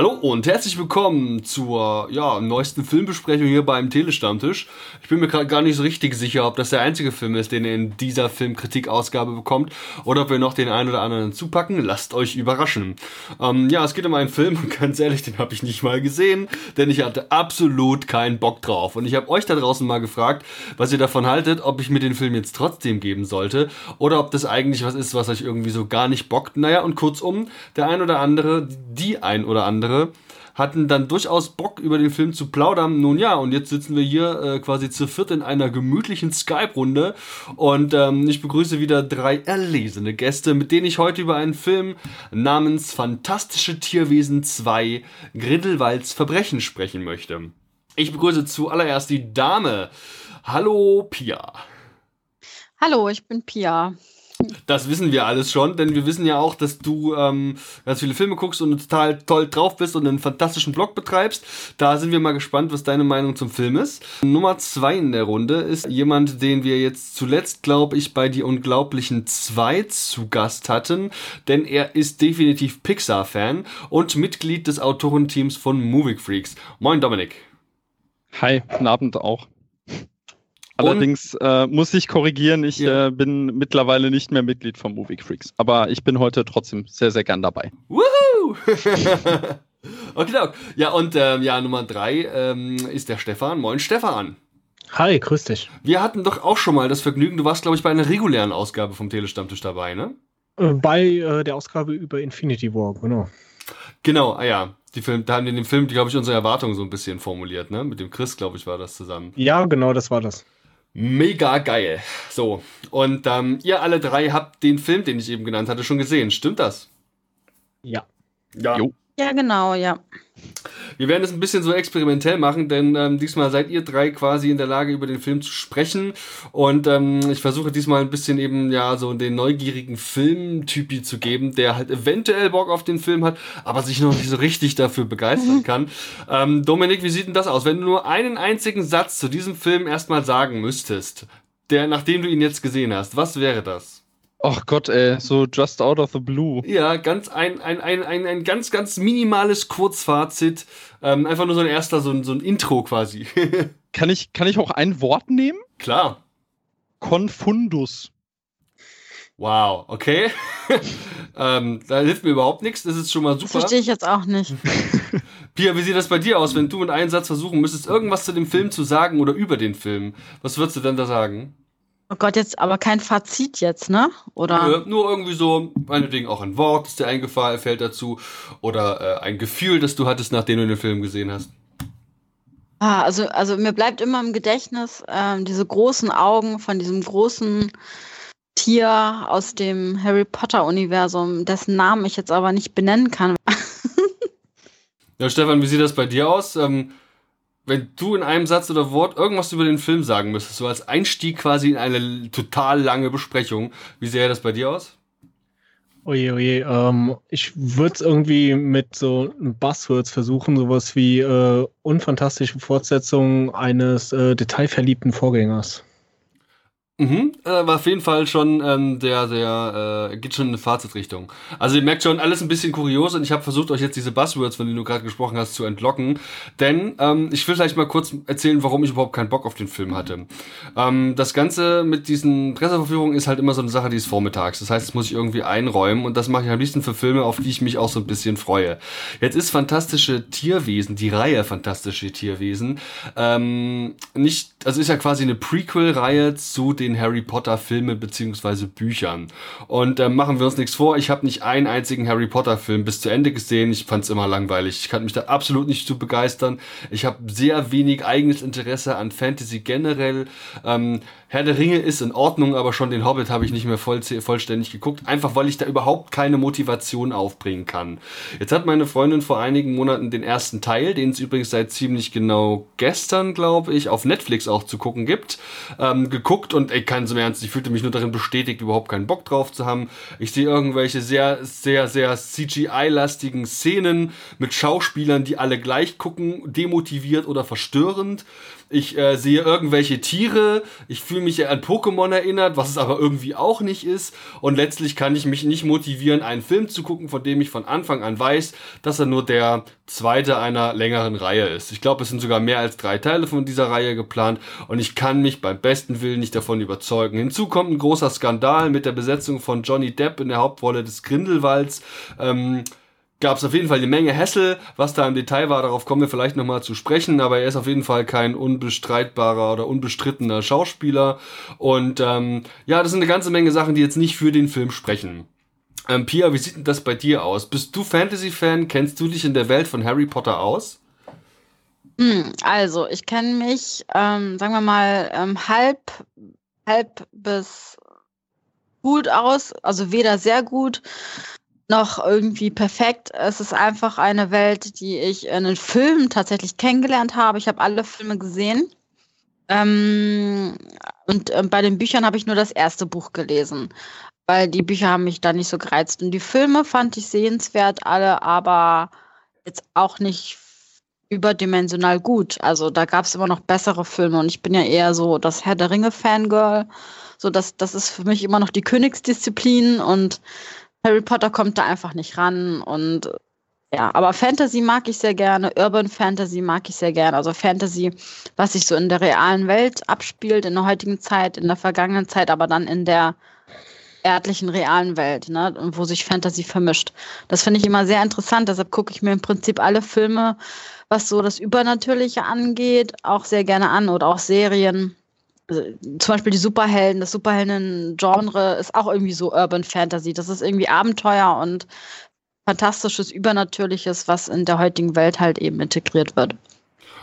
Hallo und herzlich willkommen zur ja, neuesten Filmbesprechung hier beim Telestammtisch. Ich bin mir gerade gar nicht so richtig sicher, ob das der einzige Film ist, den ihr in dieser Filmkritik-Ausgabe bekommt oder ob wir noch den einen oder anderen zupacken. Lasst euch überraschen. Ähm, ja, es geht um einen Film und ganz ehrlich, den habe ich nicht mal gesehen, denn ich hatte absolut keinen Bock drauf. Und ich habe euch da draußen mal gefragt, was ihr davon haltet, ob ich mir den Film jetzt trotzdem geben sollte oder ob das eigentlich was ist, was euch irgendwie so gar nicht bockt. Naja, und kurzum, der ein oder andere, die ein oder andere andere hatten dann durchaus Bock über den Film zu plaudern. Nun ja, und jetzt sitzen wir hier äh, quasi zu viert in einer gemütlichen Skype-Runde und ähm, ich begrüße wieder drei erlesene Gäste, mit denen ich heute über einen Film namens Fantastische Tierwesen 2 Grindelwalds Verbrechen sprechen möchte. Ich begrüße zuallererst die Dame. Hallo Pia. Hallo, ich bin Pia. Das wissen wir alles schon, denn wir wissen ja auch, dass du ähm, ganz viele Filme guckst und total toll drauf bist und einen fantastischen Blog betreibst. Da sind wir mal gespannt, was deine Meinung zum Film ist. Nummer zwei in der Runde ist jemand, den wir jetzt zuletzt, glaube ich, bei Die Unglaublichen 2 zu Gast hatten, denn er ist definitiv Pixar-Fan und Mitglied des Autorenteams von Movie Freaks. Moin Dominik. Hi, guten Abend auch. Allerdings äh, muss ich korrigieren, ich ja. äh, bin mittlerweile nicht mehr Mitglied von Movie Freaks. Aber ich bin heute trotzdem sehr, sehr gern dabei. Woohoo! okay, genau. Ja, und ähm, ja, Nummer drei ähm, ist der Stefan. Moin, Stefan. Hi, grüß dich. Wir hatten doch auch schon mal das Vergnügen, du warst, glaube ich, bei einer regulären Ausgabe vom Telestammtisch dabei, ne? Äh, bei äh, der Ausgabe über Infinity War, genau. Genau, ah ja. Die Film, da haben wir in dem Film, glaube ich, unsere Erwartungen so ein bisschen formuliert, ne? Mit dem Chris, glaube ich, war das zusammen. Ja, genau, das war das. Mega geil. So, und ähm, ihr alle drei habt den Film, den ich eben genannt hatte, schon gesehen. Stimmt das? Ja. Ja. Jo. Ja, genau, ja. Wir werden es ein bisschen so experimentell machen, denn ähm, diesmal seid ihr drei quasi in der Lage, über den Film zu sprechen. Und ähm, ich versuche diesmal ein bisschen eben, ja, so den neugierigen Filmtypi zu geben, der halt eventuell Bock auf den Film hat, aber sich noch nicht so richtig dafür begeistern kann. Ähm, Dominik, wie sieht denn das aus? Wenn du nur einen einzigen Satz zu diesem Film erstmal sagen müsstest, der, nachdem du ihn jetzt gesehen hast, was wäre das? Ach Gott, ey, so just out of the blue. Ja, ganz ein, ein, ein, ein, ein ganz, ganz minimales Kurzfazit. Ähm, einfach nur so ein erster, so ein, so ein Intro quasi. kann, ich, kann ich auch ein Wort nehmen? Klar. Confundus. Wow, okay. ähm, da hilft mir überhaupt nichts, das ist schon mal super. Das verstehe ich jetzt auch nicht. Pia, wie sieht das bei dir aus, wenn du mit einem Satz versuchen müsstest, irgendwas zu dem Film zu sagen oder über den Film? Was würdest du denn da sagen? Oh Gott, jetzt aber kein Fazit jetzt, ne? Oder? Nö, nur irgendwie so, meinetwegen auch ein Wort, das dir eingefallen fällt dazu. Oder äh, ein Gefühl, das du hattest, nachdem du den Film gesehen hast. Ah, also, also mir bleibt immer im Gedächtnis ähm, diese großen Augen von diesem großen Tier aus dem Harry Potter-Universum, dessen Namen ich jetzt aber nicht benennen kann. ja, Stefan, wie sieht das bei dir aus? Ähm, wenn du in einem Satz oder Wort irgendwas über den Film sagen müsstest, so als Einstieg quasi in eine total lange Besprechung, wie sähe das bei dir aus? Oje, oje, ähm, ich würde es irgendwie mit so Buzzwords versuchen, sowas wie äh, unfantastische Fortsetzung eines äh, detailverliebten Vorgängers. Mhm, äh, war auf jeden Fall schon ähm, der, der äh, geht schon in eine Fazitrichtung. Also ihr merkt schon, alles ein bisschen kurios und ich habe versucht, euch jetzt diese Buzzwords, von denen du gerade gesprochen hast, zu entlocken. Denn ähm, ich will vielleicht mal kurz erzählen, warum ich überhaupt keinen Bock auf den Film hatte. Ähm, das Ganze mit diesen Presseverführungen ist halt immer so eine Sache, die ist vormittags. Das heißt, das muss ich irgendwie einräumen und das mache ich am liebsten für Filme, auf die ich mich auch so ein bisschen freue. Jetzt ist Fantastische Tierwesen, die Reihe Fantastische Tierwesen, ähm, nicht, also ist ja quasi eine Prequel-Reihe zu den den Harry Potter Filmen beziehungsweise Büchern. Und äh, machen wir uns nichts vor, ich habe nicht einen einzigen Harry Potter Film bis zu Ende gesehen. Ich fand es immer langweilig. Ich kann mich da absolut nicht zu begeistern. Ich habe sehr wenig eigenes Interesse an Fantasy generell. Ähm, Herr der Ringe ist in Ordnung, aber schon den Hobbit habe ich nicht mehr voll, vollständig geguckt, einfach weil ich da überhaupt keine Motivation aufbringen kann. Jetzt hat meine Freundin vor einigen Monaten den ersten Teil, den es übrigens seit ziemlich genau gestern, glaube ich, auf Netflix auch zu gucken gibt, ähm, geguckt und ey, kein so Ernst, ich fühlte mich nur darin bestätigt, überhaupt keinen Bock drauf zu haben. Ich sehe irgendwelche sehr, sehr, sehr CGI-lastigen Szenen mit Schauspielern, die alle gleich gucken, demotiviert oder verstörend. Ich äh, sehe irgendwelche Tiere, ich fühle mich an Pokémon erinnert, was es aber irgendwie auch nicht ist. Und letztlich kann ich mich nicht motivieren, einen Film zu gucken, von dem ich von Anfang an weiß, dass er nur der zweite einer längeren Reihe ist. Ich glaube, es sind sogar mehr als drei Teile von dieser Reihe geplant und ich kann mich beim besten Willen nicht davon überzeugen. Hinzu kommt ein großer Skandal mit der Besetzung von Johnny Depp in der Hauptrolle des Grindelwalds. Ähm, gab es auf jeden Fall eine Menge Hessel. Was da im Detail war, darauf kommen wir vielleicht nochmal zu sprechen, aber er ist auf jeden Fall kein unbestreitbarer oder unbestrittener Schauspieler. Und ähm, ja, das sind eine ganze Menge Sachen, die jetzt nicht für den Film sprechen. Ähm, Pia, wie sieht denn das bei dir aus? Bist du Fantasy-Fan? Kennst du dich in der Welt von Harry Potter aus? Hm, also, ich kenne mich, ähm, sagen wir mal, ähm, halb, halb bis gut aus, also weder sehr gut noch irgendwie perfekt. Es ist einfach eine Welt, die ich in den Filmen tatsächlich kennengelernt habe. Ich habe alle Filme gesehen. Ähm, und äh, bei den Büchern habe ich nur das erste Buch gelesen, weil die Bücher haben mich da nicht so gereizt. Und die Filme fand ich sehenswert, alle, aber jetzt auch nicht überdimensional gut. Also da gab es immer noch bessere Filme und ich bin ja eher so das Herr der Ringe-Fangirl. So, das, das ist für mich immer noch die Königsdisziplin und Harry Potter kommt da einfach nicht ran und ja, aber Fantasy mag ich sehr gerne, Urban Fantasy mag ich sehr gerne. Also Fantasy, was sich so in der realen Welt abspielt, in der heutigen Zeit, in der vergangenen Zeit, aber dann in der erdlichen, realen Welt, ne, wo sich Fantasy vermischt. Das finde ich immer sehr interessant, deshalb gucke ich mir im Prinzip alle Filme, was so das Übernatürliche angeht, auch sehr gerne an oder auch Serien zum Beispiel die Superhelden, das Superhelden-Genre ist auch irgendwie so Urban Fantasy. Das ist irgendwie Abenteuer und fantastisches, Übernatürliches, was in der heutigen Welt halt eben integriert wird.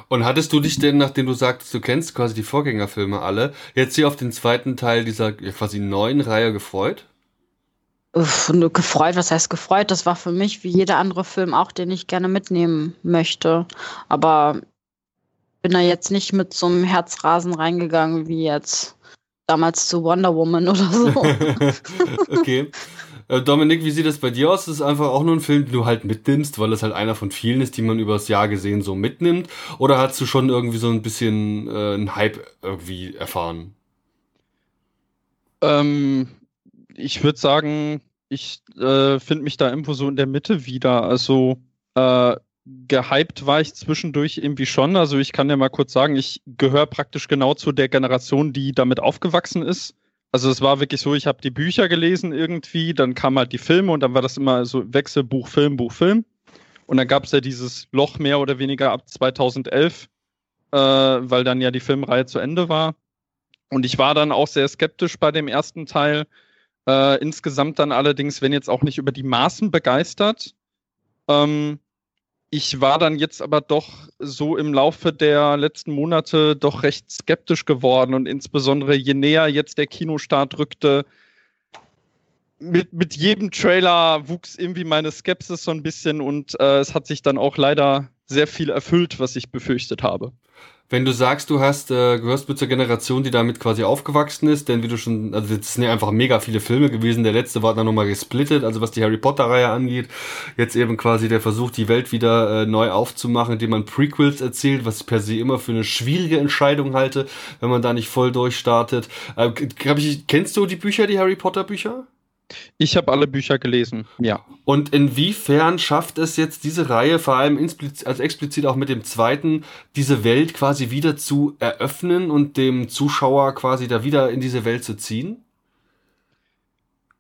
Und hattest du dich denn, nachdem du sagtest, du kennst quasi die Vorgängerfilme alle, jetzt hier auf den zweiten Teil dieser quasi neuen Reihe gefreut? Uff, gefreut, was heißt gefreut? Das war für mich wie jeder andere Film auch, den ich gerne mitnehmen möchte. Aber bin da jetzt nicht mit so einem Herzrasen reingegangen wie jetzt damals zu Wonder Woman oder so. okay. Äh, Dominik, wie sieht das bei dir aus? Das ist einfach auch nur ein Film, den du halt mitnimmst, weil es halt einer von vielen ist, die man übers Jahr gesehen so mitnimmt? Oder hast du schon irgendwie so ein bisschen äh, einen Hype irgendwie erfahren? Ähm, ich würde sagen, ich äh, finde mich da irgendwo so in der Mitte wieder. Also äh, gehypt war ich zwischendurch irgendwie schon. Also ich kann ja mal kurz sagen, ich gehöre praktisch genau zu der Generation, die damit aufgewachsen ist. Also es war wirklich so, ich habe die Bücher gelesen irgendwie, dann kamen halt die Filme und dann war das immer so Wechsel Buch, Film, Buch, Film. Und dann gab es ja dieses Loch mehr oder weniger ab 2011, äh, weil dann ja die Filmreihe zu Ende war. Und ich war dann auch sehr skeptisch bei dem ersten Teil. Äh, insgesamt dann allerdings, wenn jetzt auch nicht über die Maßen begeistert. Ähm, ich war dann jetzt aber doch so im Laufe der letzten Monate doch recht skeptisch geworden und insbesondere je näher jetzt der Kinostart rückte, mit, mit jedem Trailer wuchs irgendwie meine Skepsis so ein bisschen und äh, es hat sich dann auch leider sehr viel erfüllt, was ich befürchtet habe wenn du sagst, du hast, äh, gehörst mit zur Generation, die damit quasi aufgewachsen ist, denn wie du schon, also das sind ja einfach mega viele Filme gewesen, der letzte war dann nochmal gesplittet, also was die Harry Potter-Reihe angeht, jetzt eben quasi der Versuch, die Welt wieder äh, neu aufzumachen, indem man Prequels erzählt, was ich per se immer für eine schwierige Entscheidung halte, wenn man da nicht voll durchstartet. Äh, ich, kennst du die Bücher, die Harry Potter-Bücher? Ich habe alle Bücher gelesen, ja. Und inwiefern schafft es jetzt diese Reihe, vor allem also explizit auch mit dem zweiten, diese Welt quasi wieder zu eröffnen und dem Zuschauer quasi da wieder in diese Welt zu ziehen?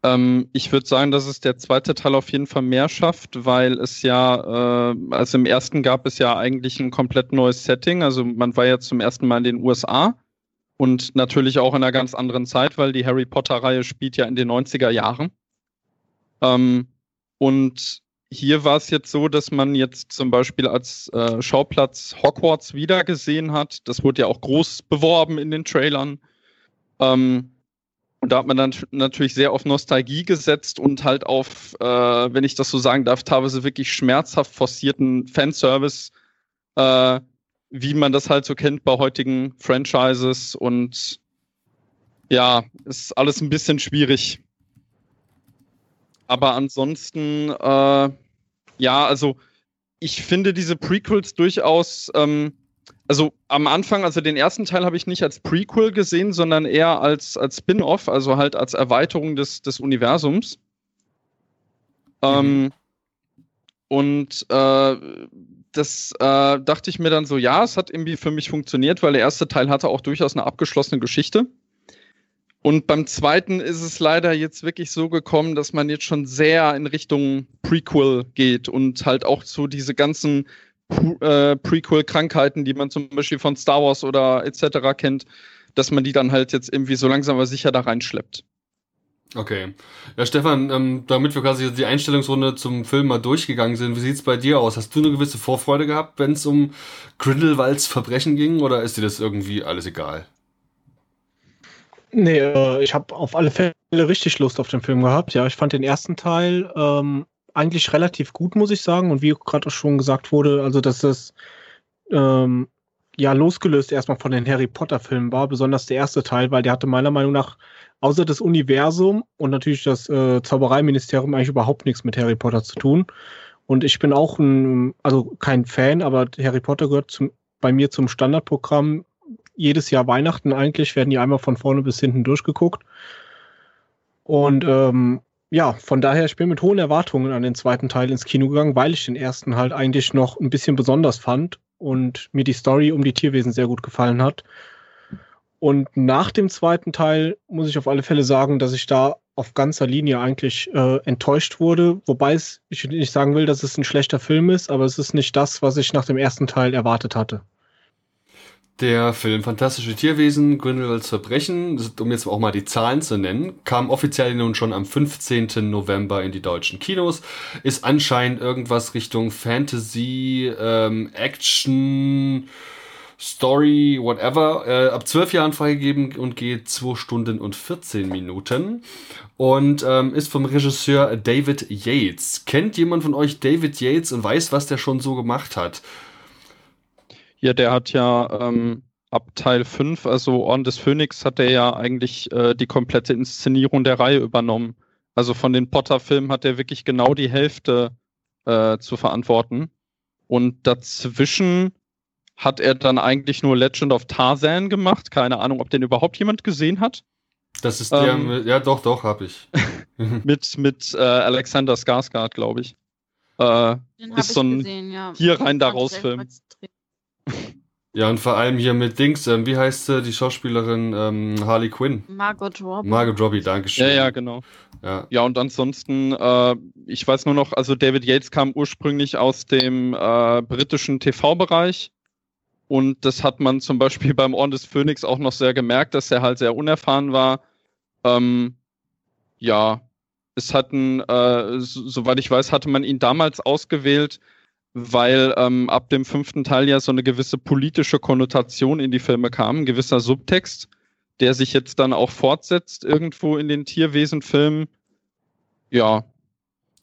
Ähm, ich würde sagen, dass es der zweite Teil auf jeden Fall mehr schafft, weil es ja, äh, also im ersten gab es ja eigentlich ein komplett neues Setting. Also man war ja zum ersten Mal in den USA und natürlich auch in einer ganz anderen Zeit, weil die Harry Potter-Reihe spielt ja in den 90er Jahren. Ähm, und hier war es jetzt so, dass man jetzt zum Beispiel als äh, Schauplatz Hogwarts wiedergesehen hat. Das wurde ja auch groß beworben in den Trailern. Ähm, und da hat man dann natürlich sehr auf Nostalgie gesetzt und halt auf, äh, wenn ich das so sagen darf, teilweise wirklich schmerzhaft forcierten Fanservice, äh, wie man das halt so kennt bei heutigen Franchises und ja, ist alles ein bisschen schwierig. Aber ansonsten, äh, ja, also ich finde diese Prequels durchaus, ähm, also am Anfang, also den ersten Teil habe ich nicht als Prequel gesehen, sondern eher als, als Spin-off, also halt als Erweiterung des, des Universums. Mhm. Ähm, und äh, das äh, dachte ich mir dann so, ja, es hat irgendwie für mich funktioniert, weil der erste Teil hatte auch durchaus eine abgeschlossene Geschichte. Und beim zweiten ist es leider jetzt wirklich so gekommen, dass man jetzt schon sehr in Richtung Prequel geht und halt auch so diese ganzen äh, Prequel-Krankheiten, die man zum Beispiel von Star Wars oder etc. kennt, dass man die dann halt jetzt irgendwie so langsam aber sicher da reinschleppt. Okay. Ja, Stefan, ähm, damit wir quasi die Einstellungsrunde zum Film mal durchgegangen sind, wie sieht's bei dir aus? Hast du eine gewisse Vorfreude gehabt, wenn es um Grindelwalds Verbrechen ging, oder ist dir das irgendwie alles egal? Nee, äh, ich habe auf alle Fälle richtig Lust auf den Film gehabt. Ja, ich fand den ersten Teil ähm, eigentlich relativ gut, muss ich sagen. Und wie gerade auch schon gesagt wurde, also dass das ähm, ja losgelöst erstmal von den Harry Potter-Filmen war, besonders der erste Teil, weil der hatte meiner Meinung nach außer das Universum und natürlich das äh, Zaubereiministerium eigentlich überhaupt nichts mit Harry Potter zu tun. Und ich bin auch ein, also kein Fan, aber Harry Potter gehört zum, bei mir zum Standardprogramm. Jedes Jahr Weihnachten eigentlich werden die einmal von vorne bis hinten durchgeguckt. Und ähm, ja, von daher, ich bin mit hohen Erwartungen an den zweiten Teil ins Kino gegangen, weil ich den ersten halt eigentlich noch ein bisschen besonders fand und mir die Story um die Tierwesen sehr gut gefallen hat. Und nach dem zweiten Teil muss ich auf alle Fälle sagen, dass ich da auf ganzer Linie eigentlich äh, enttäuscht wurde. Wobei es, ich nicht sagen will, dass es ein schlechter Film ist, aber es ist nicht das, was ich nach dem ersten Teil erwartet hatte. Der Film Fantastische Tierwesen, Grindelwalds Verbrechen, um jetzt auch mal die Zahlen zu nennen, kam offiziell nun schon am 15. November in die deutschen Kinos, ist anscheinend irgendwas Richtung Fantasy, ähm, Action, Story, whatever, äh, ab 12 Jahren freigegeben und geht 2 Stunden und 14 Minuten und ähm, ist vom Regisseur David Yates. Kennt jemand von euch David Yates und weiß, was der schon so gemacht hat? Ja, der hat ja ähm, ab Teil 5, also Orden des Phönix, hat er ja eigentlich äh, die komplette Inszenierung der Reihe übernommen. Also von den Potter-Filmen hat er wirklich genau die Hälfte äh, zu verantworten. Und dazwischen hat er dann eigentlich nur Legend of Tarzan gemacht. Keine Ahnung, ob den überhaupt jemand gesehen hat. Das ist der, ähm, ja doch, doch, hab ich. mit mit äh, Alexander Skarsgård, glaube ich. Äh, ist so ein gesehen, ja. hier rein da raus Film. Ja, und vor allem hier mit Dings, ähm, wie heißt sie, die Schauspielerin ähm, Harley Quinn? Margot Robbie. Margot Robbie, danke schön. Ja, ja, genau. Ja, ja und ansonsten, äh, ich weiß nur noch, also David Yates kam ursprünglich aus dem äh, britischen TV-Bereich und das hat man zum Beispiel beim Orden des Phönix auch noch sehr gemerkt, dass er halt sehr unerfahren war. Ähm, ja, es hatten, äh, so, soweit ich weiß, hatte man ihn damals ausgewählt, weil ähm, ab dem fünften Teil ja so eine gewisse politische Konnotation in die Filme kam, ein gewisser Subtext, der sich jetzt dann auch fortsetzt irgendwo in den Tierwesenfilmen. Ja,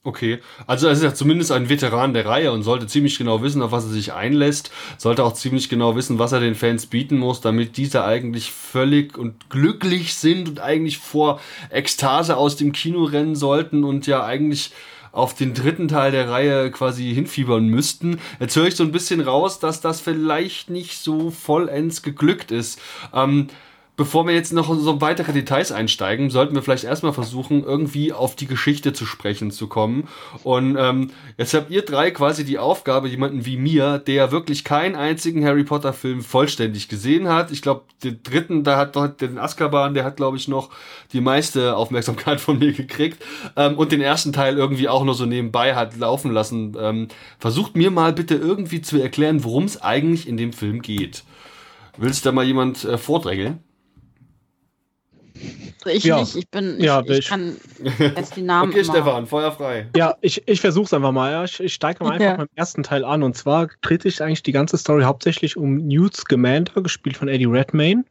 Okay, also er ist ja zumindest ein Veteran der Reihe und sollte ziemlich genau wissen, auf was er sich einlässt, sollte auch ziemlich genau wissen, was er den Fans bieten muss, damit diese eigentlich völlig und glücklich sind und eigentlich vor Ekstase aus dem Kino rennen sollten und ja eigentlich auf den dritten Teil der Reihe quasi hinfiebern müssten. Jetzt höre ich so ein bisschen raus, dass das vielleicht nicht so vollends geglückt ist. Ähm, bevor wir jetzt noch so weitere Details einsteigen, sollten wir vielleicht erstmal versuchen, irgendwie auf die Geschichte zu sprechen zu kommen. Und ähm, jetzt habt ihr drei quasi die Aufgabe, jemanden wie mir, der wirklich keinen einzigen Harry Potter Film vollständig gesehen hat. Ich glaube, den dritten, da hat doch den Azkaban, der hat, glaube ich, noch die meiste Aufmerksamkeit von mir gekriegt. Ähm, und den ersten Teil irgendwie auch nur so nebenbei hat laufen lassen. Ähm, versucht mir mal bitte irgendwie zu erklären, worum es eigentlich in dem Film geht. Willst da mal jemand äh, vordrängeln? Ich ja. nicht, ich bin, ich, ja, ich, ich kann jetzt die Namen. Okay, immer. Stefan, Feuer frei. Ja, ich, ich versuch's einfach mal. Ja. Ich, ich steige mal einfach ja. beim ersten Teil an. Und zwar dreht sich eigentlich die ganze Story hauptsächlich um Newt Scamander, gespielt von Eddie Redmayne.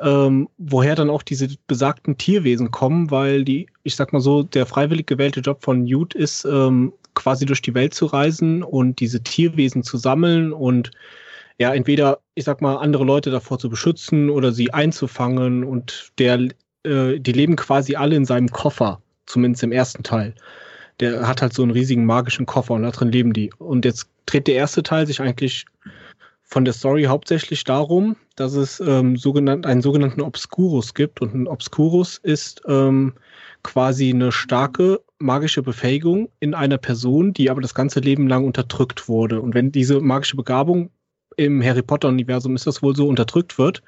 Ähm, woher dann auch diese besagten Tierwesen kommen, weil die, ich sag mal so, der freiwillig gewählte Job von Newt ist, ähm, quasi durch die Welt zu reisen und diese Tierwesen zu sammeln und ja, entweder, ich sag mal, andere Leute davor zu beschützen oder sie einzufangen und der, äh, die leben quasi alle in seinem Koffer, zumindest im ersten Teil. Der hat halt so einen riesigen magischen Koffer und da drin leben die. Und jetzt dreht der erste Teil sich eigentlich von der Story hauptsächlich darum, dass es ähm, sogenannt, einen sogenannten Obscurus gibt. Und ein Obscurus ist ähm, quasi eine starke magische Befähigung in einer Person, die aber das ganze Leben lang unterdrückt wurde. Und wenn diese magische Begabung im Harry Potter-Universum ist das wohl so unterdrückt wird,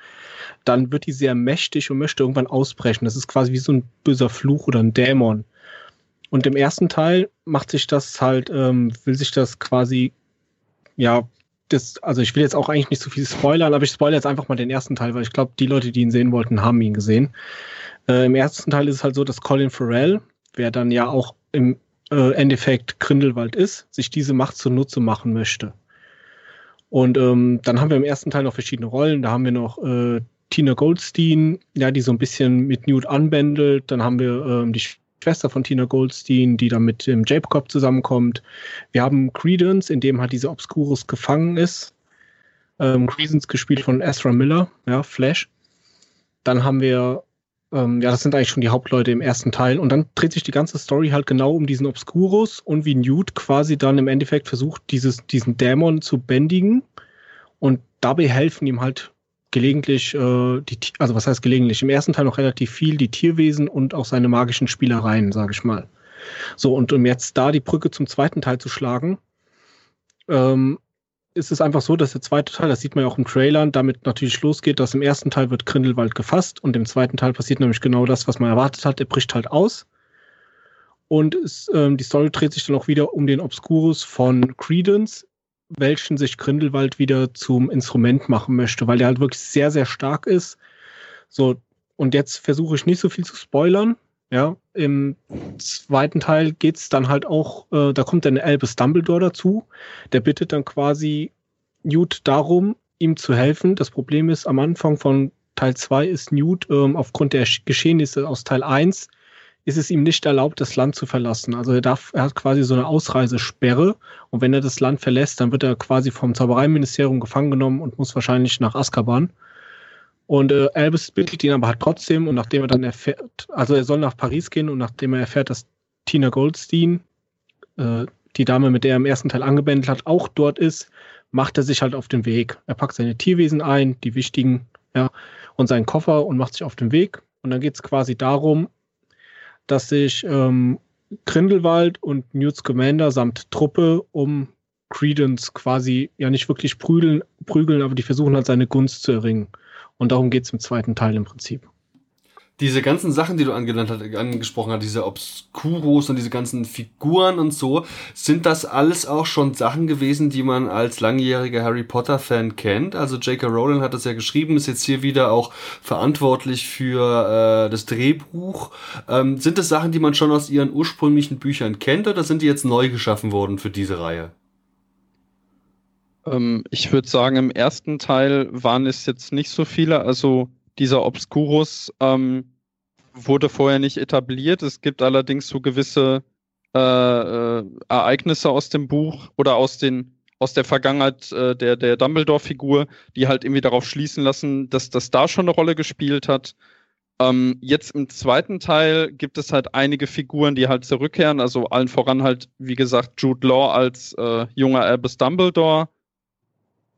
dann wird die sehr mächtig und möchte irgendwann ausbrechen. Das ist quasi wie so ein böser Fluch oder ein Dämon. Und im ersten Teil macht sich das halt, ähm, will sich das quasi, ja, das, also ich will jetzt auch eigentlich nicht so viel spoilern, aber ich spoilere jetzt einfach mal den ersten Teil, weil ich glaube, die Leute, die ihn sehen wollten, haben ihn gesehen. Äh, Im ersten Teil ist es halt so, dass Colin Farrell, wer dann ja auch im äh, Endeffekt Grindelwald ist, sich diese Macht zunutze machen möchte. Und ähm, dann haben wir im ersten Teil noch verschiedene Rollen. Da haben wir noch äh, Tina Goldstein, ja, die so ein bisschen mit Newt anbändelt. Dann haben wir ähm, die Schwester von Tina Goldstein, die dann mit dem Jacob zusammenkommt. Wir haben Credence, in dem halt dieser Obscurus gefangen ist. Ähm, Credence gespielt von Ezra Miller, ja, Flash. Dann haben wir, ähm, ja, das sind eigentlich schon die Hauptleute im ersten Teil. Und dann dreht sich die ganze Story halt genau um diesen Obscurus und wie Newt quasi dann im Endeffekt versucht, dieses, diesen Dämon zu bändigen. Und dabei helfen ihm halt gelegentlich, äh, die, also was heißt gelegentlich, im ersten Teil noch relativ viel die Tierwesen und auch seine magischen Spielereien, sage ich mal. So, und um jetzt da die Brücke zum zweiten Teil zu schlagen, ähm, ist es einfach so, dass der zweite Teil, das sieht man ja auch im Trailer, damit natürlich losgeht, dass im ersten Teil wird Grindelwald gefasst und im zweiten Teil passiert nämlich genau das, was man erwartet hat. Er bricht halt aus. Und es, ähm, die Story dreht sich dann auch wieder um den Obscurus von Credence, welchen sich Grindelwald wieder zum Instrument machen möchte, weil der halt wirklich sehr, sehr stark ist. So, und jetzt versuche ich nicht so viel zu spoilern. Ja, im zweiten Teil geht's dann halt auch, äh, da kommt dann Albus Dumbledore dazu. Der bittet dann quasi Newt darum, ihm zu helfen. Das Problem ist, am Anfang von Teil 2 ist Newt ähm, aufgrund der Geschehnisse aus Teil 1 ist es ihm nicht erlaubt, das Land zu verlassen. Also er darf, er hat quasi so eine Ausreisesperre und wenn er das Land verlässt, dann wird er quasi vom Zaubereiministerium gefangen genommen und muss wahrscheinlich nach Azkaban. Und äh, Albus bittet ihn aber halt trotzdem und nachdem er dann erfährt, also er soll nach Paris gehen und nachdem er erfährt, dass Tina Goldstein, äh, die Dame, mit der er im ersten Teil angebändelt hat, auch dort ist, macht er sich halt auf den Weg. Er packt seine Tierwesen ein, die wichtigen, ja, und seinen Koffer und macht sich auf den Weg. Und dann geht es quasi darum, dass sich ähm, Grindelwald und Newt Scamander samt Truppe um Credence quasi ja nicht wirklich prügeln, prügeln, aber die versuchen halt seine Gunst zu erringen. Und darum geht es im zweiten Teil im Prinzip diese ganzen Sachen, die du angenannt hat, angesprochen hast, diese Obscuros und diese ganzen Figuren und so, sind das alles auch schon Sachen gewesen, die man als langjähriger Harry Potter Fan kennt? Also J.K. Rowling hat das ja geschrieben, ist jetzt hier wieder auch verantwortlich für äh, das Drehbuch. Ähm, sind das Sachen, die man schon aus ihren ursprünglichen Büchern kennt oder sind die jetzt neu geschaffen worden für diese Reihe? Ähm, ich würde sagen, im ersten Teil waren es jetzt nicht so viele, also dieser Obscurus ähm, wurde vorher nicht etabliert. Es gibt allerdings so gewisse äh, äh, Ereignisse aus dem Buch oder aus den aus der Vergangenheit äh, der, der Dumbledore-Figur, die halt irgendwie darauf schließen lassen, dass das da schon eine Rolle gespielt hat. Ähm, jetzt im zweiten Teil gibt es halt einige Figuren, die halt zurückkehren, also allen voran halt, wie gesagt, Jude Law als äh, junger Albus Dumbledore.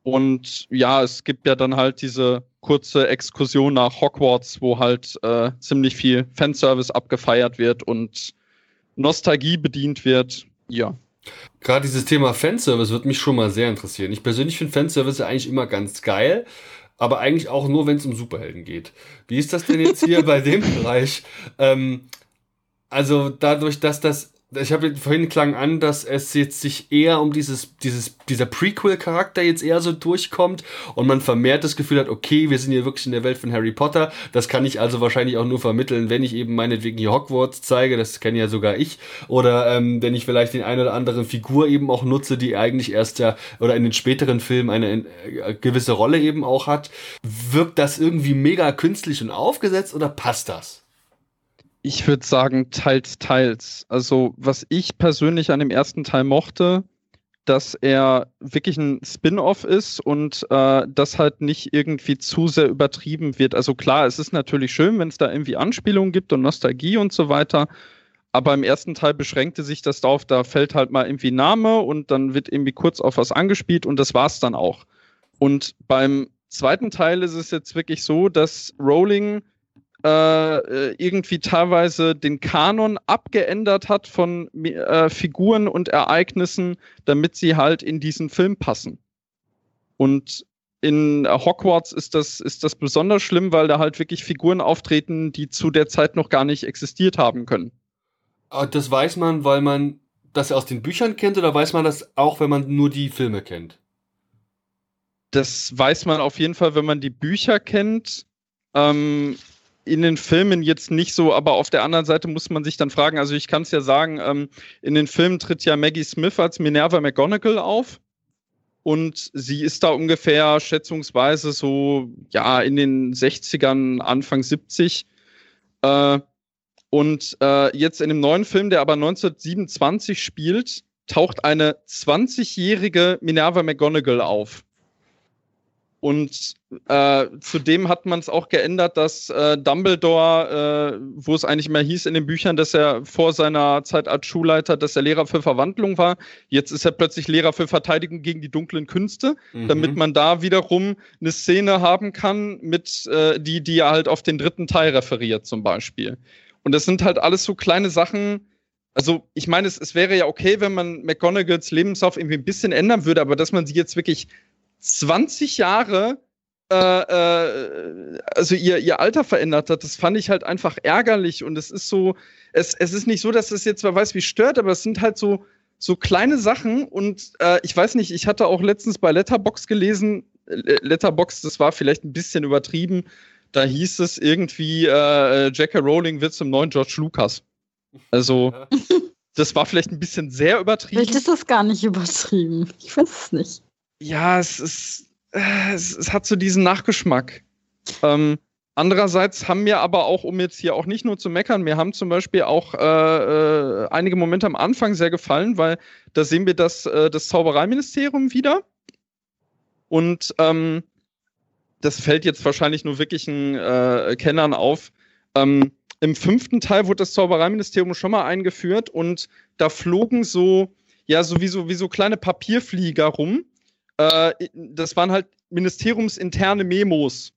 Und ja, es gibt ja dann halt diese kurze Exkursion nach Hogwarts, wo halt äh, ziemlich viel Fanservice abgefeiert wird und Nostalgie bedient wird. Ja. Gerade dieses Thema Fanservice wird mich schon mal sehr interessieren. Ich persönlich finde Fanservice eigentlich immer ganz geil, aber eigentlich auch nur, wenn es um Superhelden geht. Wie ist das denn jetzt hier bei dem Bereich? Ähm, also dadurch, dass das ich habe vorhin klang an, dass es jetzt sich eher um dieses, dieses, dieser Prequel-Charakter jetzt eher so durchkommt und man vermehrt das Gefühl hat, okay, wir sind hier wirklich in der Welt von Harry Potter. Das kann ich also wahrscheinlich auch nur vermitteln, wenn ich eben meinetwegen hier Hogwarts zeige, das kenne ja sogar ich, oder ähm, wenn ich vielleicht den eine oder andere Figur eben auch nutze, die eigentlich erst ja oder in den späteren Filmen eine äh, gewisse Rolle eben auch hat. Wirkt das irgendwie mega künstlich und aufgesetzt oder passt das? Ich würde sagen, teils, teils. Also, was ich persönlich an dem ersten Teil mochte, dass er wirklich ein Spin-off ist und äh, das halt nicht irgendwie zu sehr übertrieben wird. Also klar, es ist natürlich schön, wenn es da irgendwie Anspielungen gibt und Nostalgie und so weiter. Aber im ersten Teil beschränkte sich das darauf, da fällt halt mal irgendwie Name und dann wird irgendwie kurz auf was angespielt und das war's dann auch. Und beim zweiten Teil ist es jetzt wirklich so, dass Rowling äh, äh, irgendwie teilweise den Kanon abgeändert hat von äh, Figuren und Ereignissen, damit sie halt in diesen Film passen. Und in Hogwarts ist das, ist das besonders schlimm, weil da halt wirklich Figuren auftreten, die zu der Zeit noch gar nicht existiert haben können. Ah, das weiß man, weil man das aus den Büchern kennt oder weiß man das auch, wenn man nur die Filme kennt? Das weiß man auf jeden Fall, wenn man die Bücher kennt. Ähm, in den Filmen jetzt nicht so, aber auf der anderen Seite muss man sich dann fragen, also ich kann es ja sagen, ähm, in den Filmen tritt ja Maggie Smith als Minerva McGonagall auf und sie ist da ungefähr schätzungsweise so, ja, in den 60ern, Anfang 70. Äh, und äh, jetzt in dem neuen Film, der aber 1927 spielt, taucht eine 20-jährige Minerva McGonagall auf. Und äh, zudem hat man es auch geändert, dass äh, Dumbledore, äh, wo es eigentlich mehr hieß in den Büchern, dass er vor seiner Zeit als Schulleiter, dass er Lehrer für Verwandlung war. Jetzt ist er plötzlich Lehrer für Verteidigung gegen die dunklen Künste, mhm. damit man da wiederum eine Szene haben kann, mit äh, die, die er halt auf den dritten Teil referiert, zum Beispiel. Und das sind halt alles so kleine Sachen. Also, ich meine, es, es wäre ja okay, wenn man McGonagalls Lebenslauf irgendwie ein bisschen ändern würde, aber dass man sie jetzt wirklich 20 Jahre äh, äh, also ihr, ihr Alter verändert hat, das fand ich halt einfach ärgerlich und es ist so, es, es ist nicht so, dass es jetzt wer weiß wie stört, aber es sind halt so, so kleine Sachen und äh, ich weiß nicht, ich hatte auch letztens bei Letterbox gelesen, Letterbox, das war vielleicht ein bisschen übertrieben, da hieß es irgendwie, äh, J.K. Rowling wird zum neuen George Lucas. Also, das war vielleicht ein bisschen sehr übertrieben. Vielleicht ist das gar nicht übertrieben. Ich weiß es nicht ja, es ist, äh, es, es, hat so diesen Nachgeschmack. Ähm, andererseits haben mir aber auch, um jetzt hier auch nicht nur zu meckern, mir haben zum Beispiel auch äh, äh, einige Momente am Anfang sehr gefallen, weil da sehen wir das, äh, das Zaubereiministerium wieder. Und ähm, das fällt jetzt wahrscheinlich nur wirklichen äh, Kennern auf. Ähm, Im fünften Teil wurde das Zaubereiministerium schon mal eingeführt und da flogen so, ja, so wie so, wie so kleine Papierflieger rum äh, das waren halt ministeriumsinterne Memos.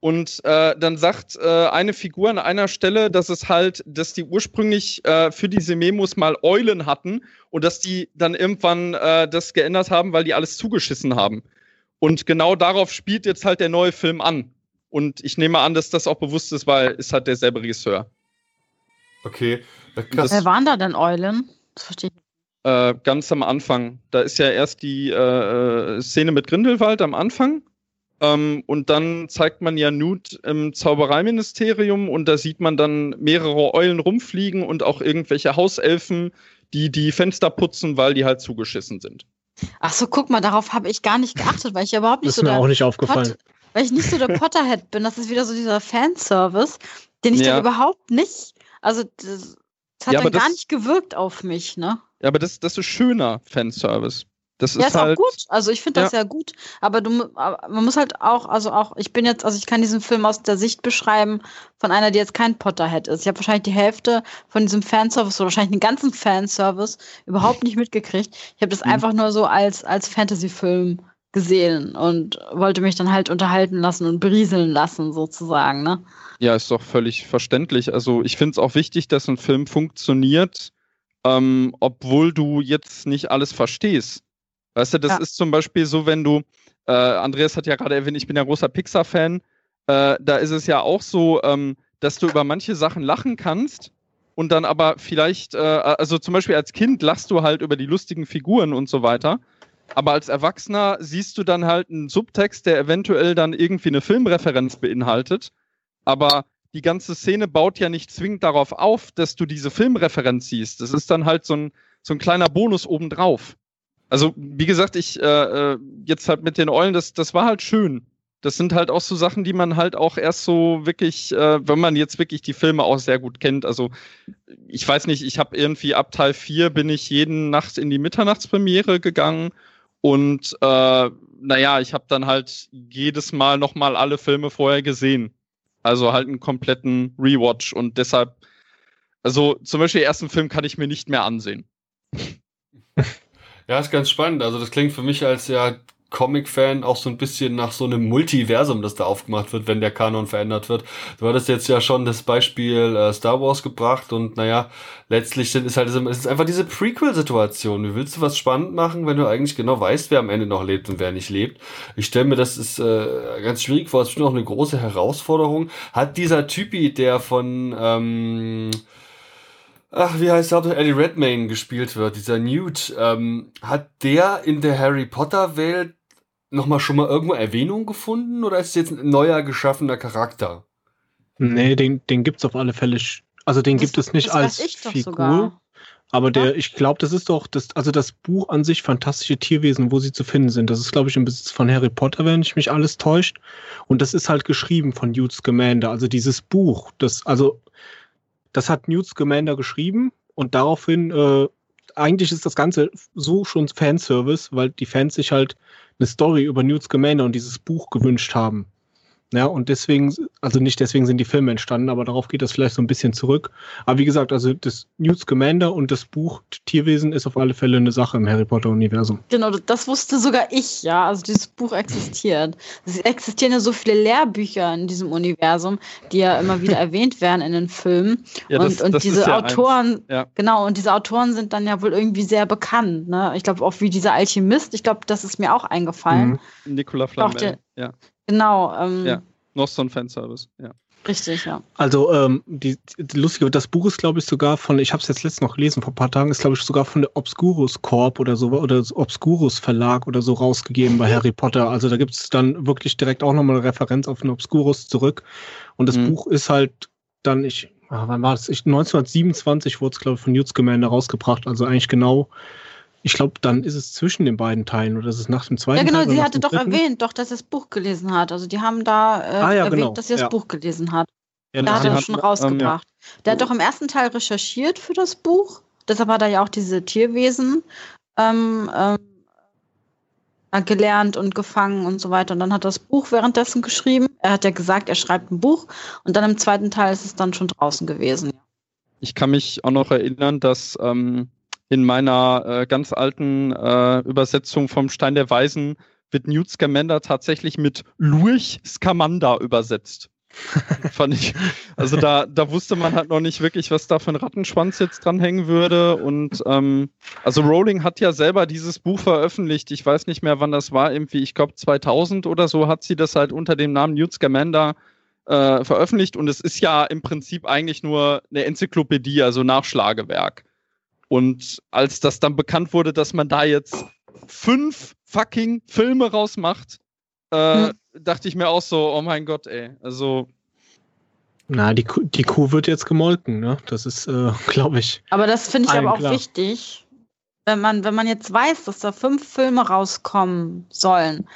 Und äh, dann sagt äh, eine Figur an einer Stelle, dass es halt, dass die ursprünglich äh, für diese Memos mal Eulen hatten und dass die dann irgendwann äh, das geändert haben, weil die alles zugeschissen haben. Und genau darauf spielt jetzt halt der neue Film an. Und ich nehme an, dass das auch bewusst ist, weil es halt derselbe Regisseur. Okay. Krass. Wer waren da denn Eulen? Das verstehe ich äh, ganz am Anfang. Da ist ja erst die äh, äh, Szene mit Grindelwald am Anfang. Ähm, und dann zeigt man ja Newt im Zaubereiministerium und da sieht man dann mehrere Eulen rumfliegen und auch irgendwelche Hauselfen, die die Fenster putzen, weil die halt zugeschissen sind. Ach so, guck mal, darauf habe ich gar nicht geachtet, weil ich ja überhaupt nicht das so ist mir auch nicht aufgefallen. Pot weil ich nicht so der Potterhead bin. Das ist wieder so dieser Fanservice, den ich ja. dann überhaupt nicht. Also das, das hat ja, dann gar nicht gewirkt auf mich, ne? Ja, aber das, das ist schöner Fanservice. Das ja, ist, halt, auch gut. Also ich finde das ja. ja gut. Aber du, man muss halt auch, also auch, ich bin jetzt, also ich kann diesen Film aus der Sicht beschreiben von einer, die jetzt kein Potterhead ist. Ich habe wahrscheinlich die Hälfte von diesem Fanservice oder wahrscheinlich den ganzen Fanservice überhaupt nicht mitgekriegt. Ich habe das mhm. einfach nur so als, als Fantasy-Film gesehen und wollte mich dann halt unterhalten lassen und berieseln lassen, sozusagen, ne? Ja, ist doch völlig verständlich. Also ich finde es auch wichtig, dass ein Film funktioniert, ähm, obwohl du jetzt nicht alles verstehst. Weißt du, das ja. ist zum Beispiel so, wenn du, äh, Andreas hat ja gerade erwähnt, ich bin ja großer Pixar-Fan, äh, da ist es ja auch so, ähm, dass du über manche Sachen lachen kannst und dann aber vielleicht, äh, also zum Beispiel als Kind lachst du halt über die lustigen Figuren und so weiter. Aber als Erwachsener siehst du dann halt einen Subtext, der eventuell dann irgendwie eine Filmreferenz beinhaltet. Aber die ganze Szene baut ja nicht zwingend darauf auf, dass du diese Filmreferenz siehst. Das ist dann halt so ein, so ein kleiner Bonus obendrauf. Also, wie gesagt, ich äh, äh, jetzt halt mit den Eulen, das, das war halt schön. Das sind halt auch so Sachen, die man halt auch erst so wirklich, äh, wenn man jetzt wirklich die Filme auch sehr gut kennt. Also, ich weiß nicht, ich habe irgendwie ab Teil 4 bin ich jeden Nacht in die Mitternachtspremiere gegangen und äh, naja, ich habe dann halt jedes Mal nochmal alle Filme vorher gesehen. Also halt einen kompletten Rewatch und deshalb, also zum Beispiel den ersten Film kann ich mir nicht mehr ansehen. Ja, ist ganz spannend. Also das klingt für mich als ja Comic-Fan auch so ein bisschen nach so einem Multiversum, das da aufgemacht wird, wenn der Kanon verändert wird. Du hattest jetzt ja schon das Beispiel äh, Star Wars gebracht und naja, letztlich sind, ist halt es ist einfach diese Prequel-Situation. Wie willst du was spannend machen, wenn du eigentlich genau weißt, wer am Ende noch lebt und wer nicht lebt? Ich stelle mir das ist äh, ganz schwierig vor, es ist noch eine große Herausforderung. Hat dieser Typi, der von ähm, ach, wie heißt der, Eddie Redmayne gespielt wird, dieser Newt, ähm, hat der in der Harry Potter Welt nochmal schon mal irgendwo Erwähnung gefunden oder ist es jetzt ein neuer geschaffener Charakter? Nee, den, den gibt's auf alle Fälle. Also den Das- gibt es nicht als weiß ich doch Figur. sogar. Aber der, ich glaube, das ist doch, das, also das Buch an sich, Fantastische Tierwesen, wo sie zu finden sind. Das ist, glaube ich, im Besitz von Harry Potter, wenn ich mich alles täuscht. Und das ist halt geschrieben von Newt Scamander. Also dieses Buch, das, also, das hat Newt Scamander geschrieben und daraufhin, äh, eigentlich ist das Ganze so schon Fanservice, weil die Fans sich halt eine Story über Newt Scamander und dieses Buch gewünscht haben. Ja, und deswegen, also nicht deswegen sind die Filme entstanden, aber darauf geht das vielleicht so ein bisschen zurück. Aber wie gesagt, also das Newt Scamander und das Buch Tierwesen ist auf alle Fälle eine Sache im Harry Potter-Universum. Genau, das wusste sogar ich, ja. Also dieses Buch existiert. Es existieren ja so viele Lehrbücher in diesem Universum, die ja immer wieder erwähnt werden in den Filmen. Ja, und und ist diese ja. Autoren, Ja. genau, und diese Autoren sind dann ja wohl irgendwie sehr bekannt. Ne? Ich glaube auch wie dieser Alchemist, ich glaube, das ist mir auch eingefallen. Mhm. Nicola Flamel. Ja, Genau, ähm, Ja. noch so ein Fanservice. Ja. richtig, ja. Also ähm, die, die lustige, das Buch ist, glaube ich, sogar von, ich habe es jetzt letztens noch gelesen, vor ein paar Tagen, ist, glaube ich, sogar von der Obscurus Corp oder so, oder Obscurus Verlag oder so rausgegeben bei Harry Potter. Also da gibt es dann wirklich direkt auch nochmal eine Referenz auf den Obscurus zurück. Und das Mhm. Buch ist halt dann, ich, ah, wann war das? Ich, 1927 wurde es, glaube ich, von Newt Scamander rausgebracht. Also eigentlich genau, ich glaube, dann ist es zwischen den beiden Teilen oder ist es nach dem zweiten Ja, genau, Teil sie hatte doch dritten? erwähnt, doch, dass sie das Buch gelesen hat. Also die haben da äh, Ah, ja, erwähnt, genau, dass sie das ja. Buch gelesen hat. Ja, Da hat er hat- das schon ähm, rausgebracht. Der hat doch im ersten Teil recherchiert für das Buch. Deshalb hat er ja auch diese Tierwesen ähm, ähm, äh, gelernt und gefangen und so weiter. Und dann hat er das Buch währenddessen geschrieben. Er hat ja gesagt, er schreibt ein Buch. Und dann im zweiten Teil ist es dann schon draußen gewesen. Ich kann mich auch noch erinnern, dass ähm, in meiner äh, ganz alten äh, Übersetzung vom Stein der Weisen wird Newt Scamander tatsächlich mit Lurch Scamander übersetzt. Fand ich. Also da, da wusste man halt noch nicht wirklich, was da für ein Rattenschwanz jetzt dranhängen würde. Und ähm, also Rowling hat ja selber dieses Buch veröffentlicht. Ich weiß nicht mehr, wann das war. Irgendwie, ich glaube 2000 oder so hat sie das halt unter dem Namen Newt Scamander äh, veröffentlicht. Und es ist ja im Prinzip eigentlich nur eine Enzyklopädie, also Nachschlagewerk. Und als das dann bekannt wurde, dass man da jetzt fünf fucking Filme rausmacht, äh, Hm. dachte ich mir auch so, oh mein Gott, ey. Also, Na, die, Kuh- die Kuh wird jetzt gemolken, ne? Das ist, äh, glaube ich. Aber das finde ich aber auch klar. wichtig, wenn man, wenn man jetzt weiß, dass da fünf Filme rauskommen sollen,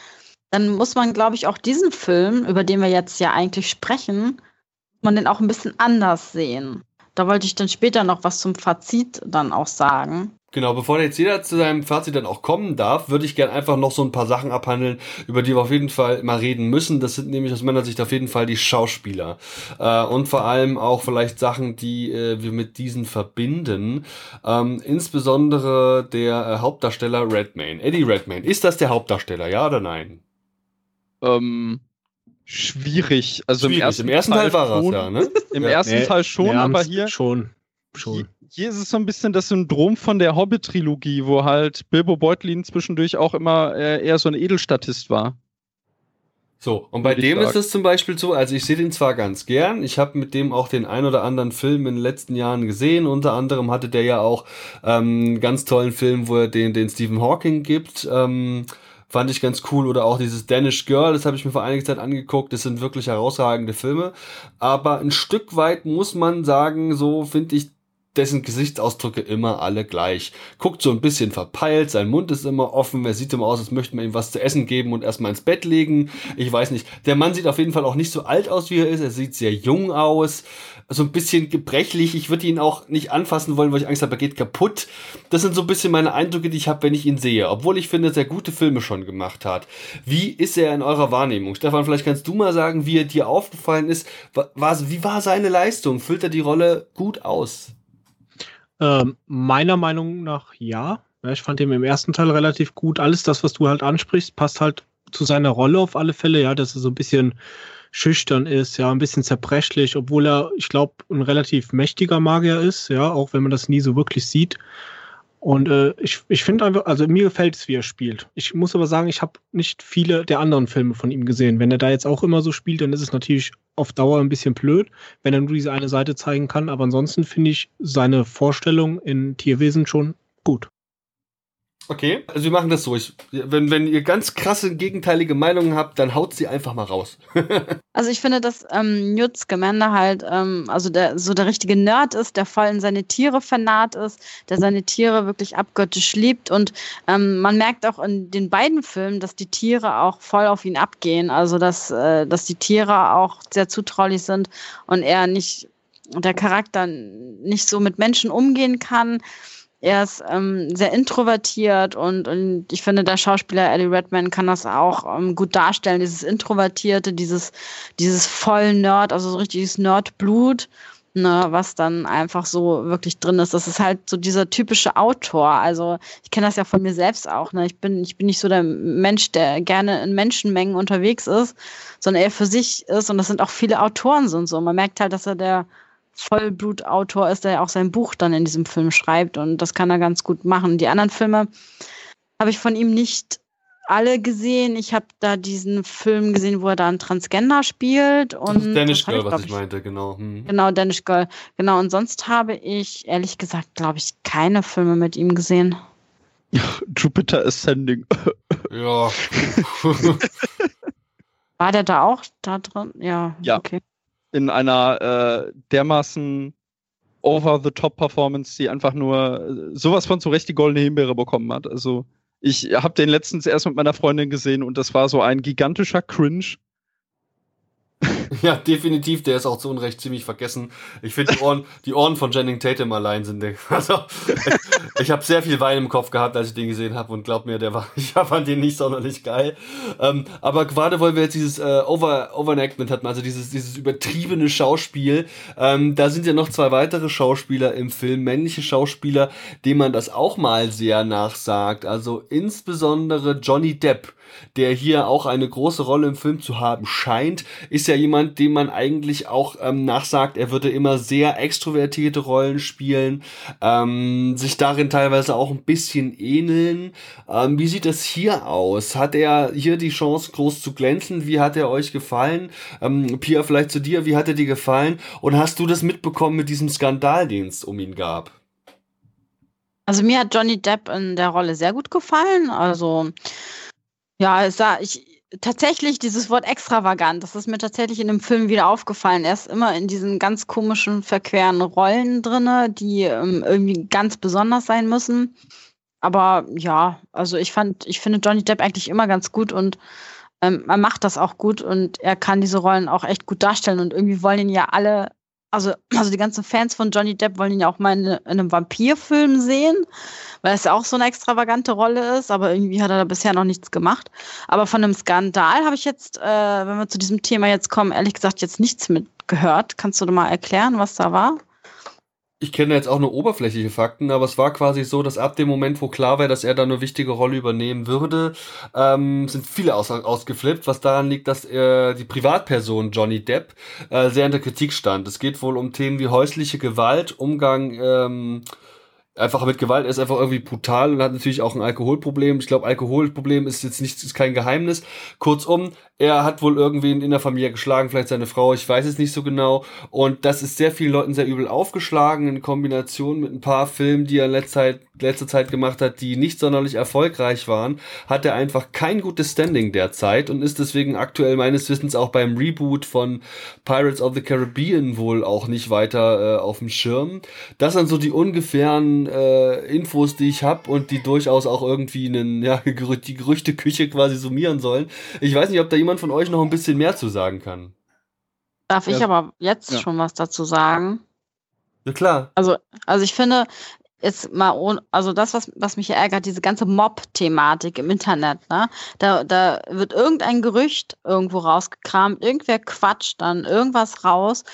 dann muss man, glaube ich, auch diesen Film, über den wir jetzt ja eigentlich sprechen, muss man den auch ein bisschen anders sehen. Da wollte ich dann später noch was zum Fazit dann auch sagen. Genau, bevor jetzt jeder zu seinem Fazit dann auch kommen darf, würde ich gerne einfach noch so ein paar Sachen abhandeln, über die wir auf jeden Fall mal reden müssen. Das sind nämlich aus meiner Sicht auf jeden Fall die Schauspieler. Äh, und vor allem auch vielleicht Sachen, die äh, wir mit diesen verbinden. Ähm, insbesondere der äh, Hauptdarsteller Redmayne, Eddie Redmayne. Ist das der Hauptdarsteller, ja oder nein? ähm, schwierig. Also Schwierig. im ersten, Im ersten Teil, war schon, es ja, ne? Im Ja. ersten Nee, Teil schon, nee, aber hier, Schon. Schon. hier ist es so ein bisschen das Syndrom von der Hobbit-Trilogie, wo halt Bilbo Beutlin zwischendurch auch immer äh, eher so ein Edelstatist war. So, und bei dem ist sagen. es zum Beispiel so, also ich sehe den zwar ganz gern, ich habe mit dem auch den ein oder anderen Film in den letzten Jahren gesehen, unter anderem hatte der ja auch ähm, einen ganz tollen Film, wo er den, den Stephen Hawking gibt, ähm, fand ich ganz cool, oder auch dieses Danish Girl, das habe ich mir vor einiger Zeit angeguckt, das sind wirklich herausragende Filme, aber ein Stück weit muss man sagen, so finde ich dessen Gesichtsausdrücke immer alle gleich. Guckt so ein bisschen verpeilt, sein Mund ist immer offen, er sieht immer aus, als möchte man ihm was zu essen geben und erstmal ins Bett legen. Ich weiß nicht. Der Mann sieht auf jeden Fall auch nicht so alt aus, wie er ist. Er sieht sehr jung aus, so ein bisschen gebrechlich. Ich würde ihn auch nicht anfassen wollen, weil ich Angst habe, er geht kaputt. Das sind so ein bisschen meine Eindrücke, die ich habe, wenn ich ihn sehe. Obwohl ich finde, dass er gute Filme schon gemacht hat. Wie ist er in eurer Wahrnehmung? Stefan, vielleicht kannst du mal sagen, wie er dir aufgefallen ist. Wa- War, wie war seine Leistung? Füllt er die Rolle gut aus? Ähm, meiner Meinung nach ja. Ja, ich fand ihn im ersten Teil relativ gut. Alles das, was du halt ansprichst, passt halt zu seiner Rolle auf alle Fälle, ja, dass er so ein bisschen schüchtern ist, ja, ein bisschen zerbrechlich, obwohl er, ich glaube, ein relativ mächtiger Magier ist, ja, auch wenn man das nie so wirklich sieht. Und äh, ich, ich finde einfach, also mir gefällt es, wie er spielt. Ich muss aber sagen, ich habe nicht viele der anderen Filme von ihm gesehen. Wenn er da jetzt auch immer so spielt, dann ist es natürlich auf Dauer ein bisschen blöd, wenn er nur diese eine Seite zeigen kann. Aber ansonsten finde ich seine Vorstellung in Tierwesen schon gut. Okay, also wir machen das so. Ich, wenn, wenn ihr ganz krasse gegenteilige Meinungen habt, dann haut sie einfach mal raus. also ich finde, dass ähm, Newt Scamander halt ähm, also der, so der richtige Nerd ist, der voll in seine Tiere vernarrt ist, der seine Tiere wirklich abgöttisch liebt und ähm, man merkt auch in den beiden Filmen, dass die Tiere auch voll auf ihn abgehen, also dass, äh, dass die Tiere auch sehr zutraulich sind und er nicht, der Charakter nicht so mit Menschen umgehen kann er ist ähm, sehr introvertiert und, und ich finde, der Schauspieler Eddie Redman kann das auch ähm, gut darstellen, dieses Introvertierte, dieses, dieses voll Nerd, also so richtiges Nerdblut, ne, was dann einfach so wirklich drin ist. Das ist halt so dieser typische Autor. Also ich kenne das ja von mir selbst auch. Ne? Ich, bin, ich bin nicht so der Mensch, der gerne in Menschenmengen unterwegs ist, sondern er für sich ist und das sind auch viele Autoren so und so. Man merkt halt, dass er der Vollblutautor ist, der ja auch sein Buch dann in diesem Film schreibt und das kann er ganz gut machen. Die anderen Filme habe ich von ihm nicht alle gesehen. Ich habe da diesen Film gesehen, wo er da einen Transgender spielt. Und Danish Girl, ich, was ich, ich meinte, genau. Hm. Genau, Danish Girl. Genau, und sonst habe ich, ehrlich gesagt, glaube ich, keine Filme mit ihm gesehen. Jupiter Ascending. ja. War der da auch da drin? Ja, ja. okay in einer äh, dermaßen over-the-top-Performance, die einfach nur äh, sowas von zurecht die goldene Himbeere bekommen hat. Also ich habe den letztens erst mit meiner Freundin gesehen und das war so ein gigantischer Cringe. Ja, definitiv, der ist auch zu Unrecht ziemlich vergessen. Ich finde, die Ohren, die Ohren von Jenning Tatum allein sind. Also, ich, ich habe sehr viel Wein im Kopf gehabt, als ich den gesehen habe und glaub mir, der war, ich fand den nicht sonderlich geil. Ähm, aber gerade weil wir jetzt dieses äh, Over, Overenactment hatten, also dieses, dieses übertriebene Schauspiel, ähm, da sind ja noch zwei weitere Schauspieler im Film, männliche Schauspieler, denen man das auch mal sehr nachsagt. Also insbesondere Johnny Depp der hier auch eine große Rolle im Film zu haben scheint, ist ja jemand, dem man eigentlich auch ähm, nachsagt, er würde immer sehr extrovertierte Rollen spielen, ähm, sich darin teilweise auch ein bisschen ähneln. Ähm, wie sieht das hier aus? Hat er hier die Chance, groß zu glänzen? Wie hat er euch gefallen? Ähm, Pia, vielleicht zu dir, wie hat er dir gefallen? Und hast du das mitbekommen mit diesem Skandal, den es um ihn gab? Also mir hat Johnny Depp in der Rolle sehr gut gefallen. Also ja, es sah, ich, tatsächlich dieses Wort extravagant, das ist mir tatsächlich in dem Film wieder aufgefallen. Er ist immer in diesen ganz komischen, verqueren Rollen drinne, die ähm, irgendwie ganz besonders sein müssen. Aber ja, also ich fand, ich finde Johnny Depp eigentlich immer ganz gut und ähm, er macht das auch gut und er kann diese Rollen auch echt gut darstellen und irgendwie wollen ihn ja alle also, also die ganzen Fans von Johnny Depp wollen ihn ja auch mal in, in einem Vampirfilm sehen, weil es ja auch so eine extravagante Rolle ist, aber irgendwie hat er da bisher noch nichts gemacht. Aber von einem Skandal habe ich jetzt, äh, wenn wir zu diesem Thema jetzt kommen, ehrlich gesagt jetzt nichts mitgehört. Kannst du mal erklären, was da war? Ich kenne jetzt auch nur oberflächliche Fakten, aber es war quasi so, dass ab dem Moment, wo klar war, dass er da eine wichtige Rolle übernehmen würde, ähm, sind viele aus, ausgeflippt, was daran liegt, dass er die Privatperson Johnny Depp äh, sehr in der Kritik stand. Es geht wohl um Themen wie häusliche Gewalt, Umgang ähm, einfach mit Gewalt. Er ist einfach irgendwie brutal und hat natürlich auch ein Alkoholproblem. Ich glaube, Alkoholproblem ist jetzt nicht, ist kein Geheimnis. Kurzum, er hat wohl irgendwen in der Familie geschlagen, vielleicht seine Frau, ich weiß es nicht so genau. Und das ist sehr vielen Leuten sehr übel aufgeschlagen in Kombination mit ein paar Filmen, die er in letzter Zeit, letzter Zeit gemacht hat, die nicht sonderlich erfolgreich waren, hat er einfach kein gutes Standing derzeit und ist deswegen aktuell meines Wissens auch beim Reboot von Pirates of the Caribbean wohl auch nicht weiter äh, auf dem Schirm. Das sind so die ungefähren äh, Infos, die ich habe und die durchaus auch irgendwie einen, ja, die Gerüchteküche quasi summieren sollen. Ich weiß nicht, ob da jemand von euch noch ein bisschen mehr zu sagen kann. Darf ich aber jetzt ja. schon was dazu sagen? Ja, klar. Also, also ich finde, jetzt mal ohne, also das, was, was mich ärgert, diese ganze Mob-Thematik im Internet, ne? Da, da wird irgendein Gerücht irgendwo rausgekramt, irgendwer quatscht dann irgendwas raus,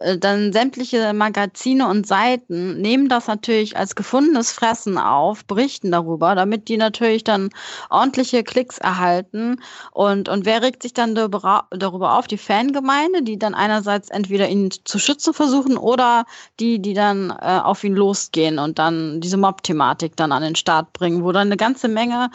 dann sämtliche Magazine und Seiten nehmen das natürlich als gefundenes Fressen auf, berichten darüber, damit die natürlich dann ordentliche Klicks erhalten. Und, und wer regt sich dann darüber auf? Die Fangemeinde, die dann einerseits entweder ihn zu schützen versuchen oder die, die dann äh, auf ihn losgehen und dann diese Mob-Thematik dann an den Start bringen, wo dann eine ganze Menge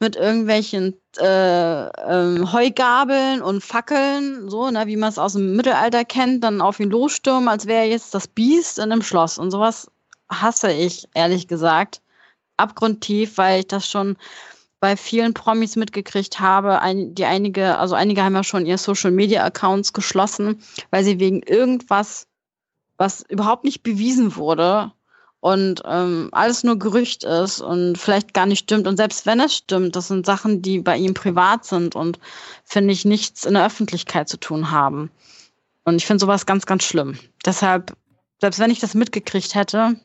mit irgendwelchen äh, ähm, Heugabeln und Fackeln, so, ne, wie man es aus dem Mittelalter kennt, dann auf ihn losstürmen, als wäre er jetzt das Biest in einem Schloss. Und sowas hasse ich, ehrlich gesagt, abgrundtief, weil ich das schon bei vielen Promis mitgekriegt habe, ein, die einige, also einige haben ja schon ihre Social Media Accounts geschlossen, weil sie wegen irgendwas, was überhaupt nicht bewiesen wurde, und ähm, alles nur Gerücht ist und vielleicht gar nicht stimmt. Und selbst wenn es stimmt, das sind Sachen, die bei ihm privat sind und finde ich nichts in der Öffentlichkeit zu tun haben. Und ich finde sowas ganz, ganz schlimm. Deshalb, selbst wenn ich das mitgekriegt hätte,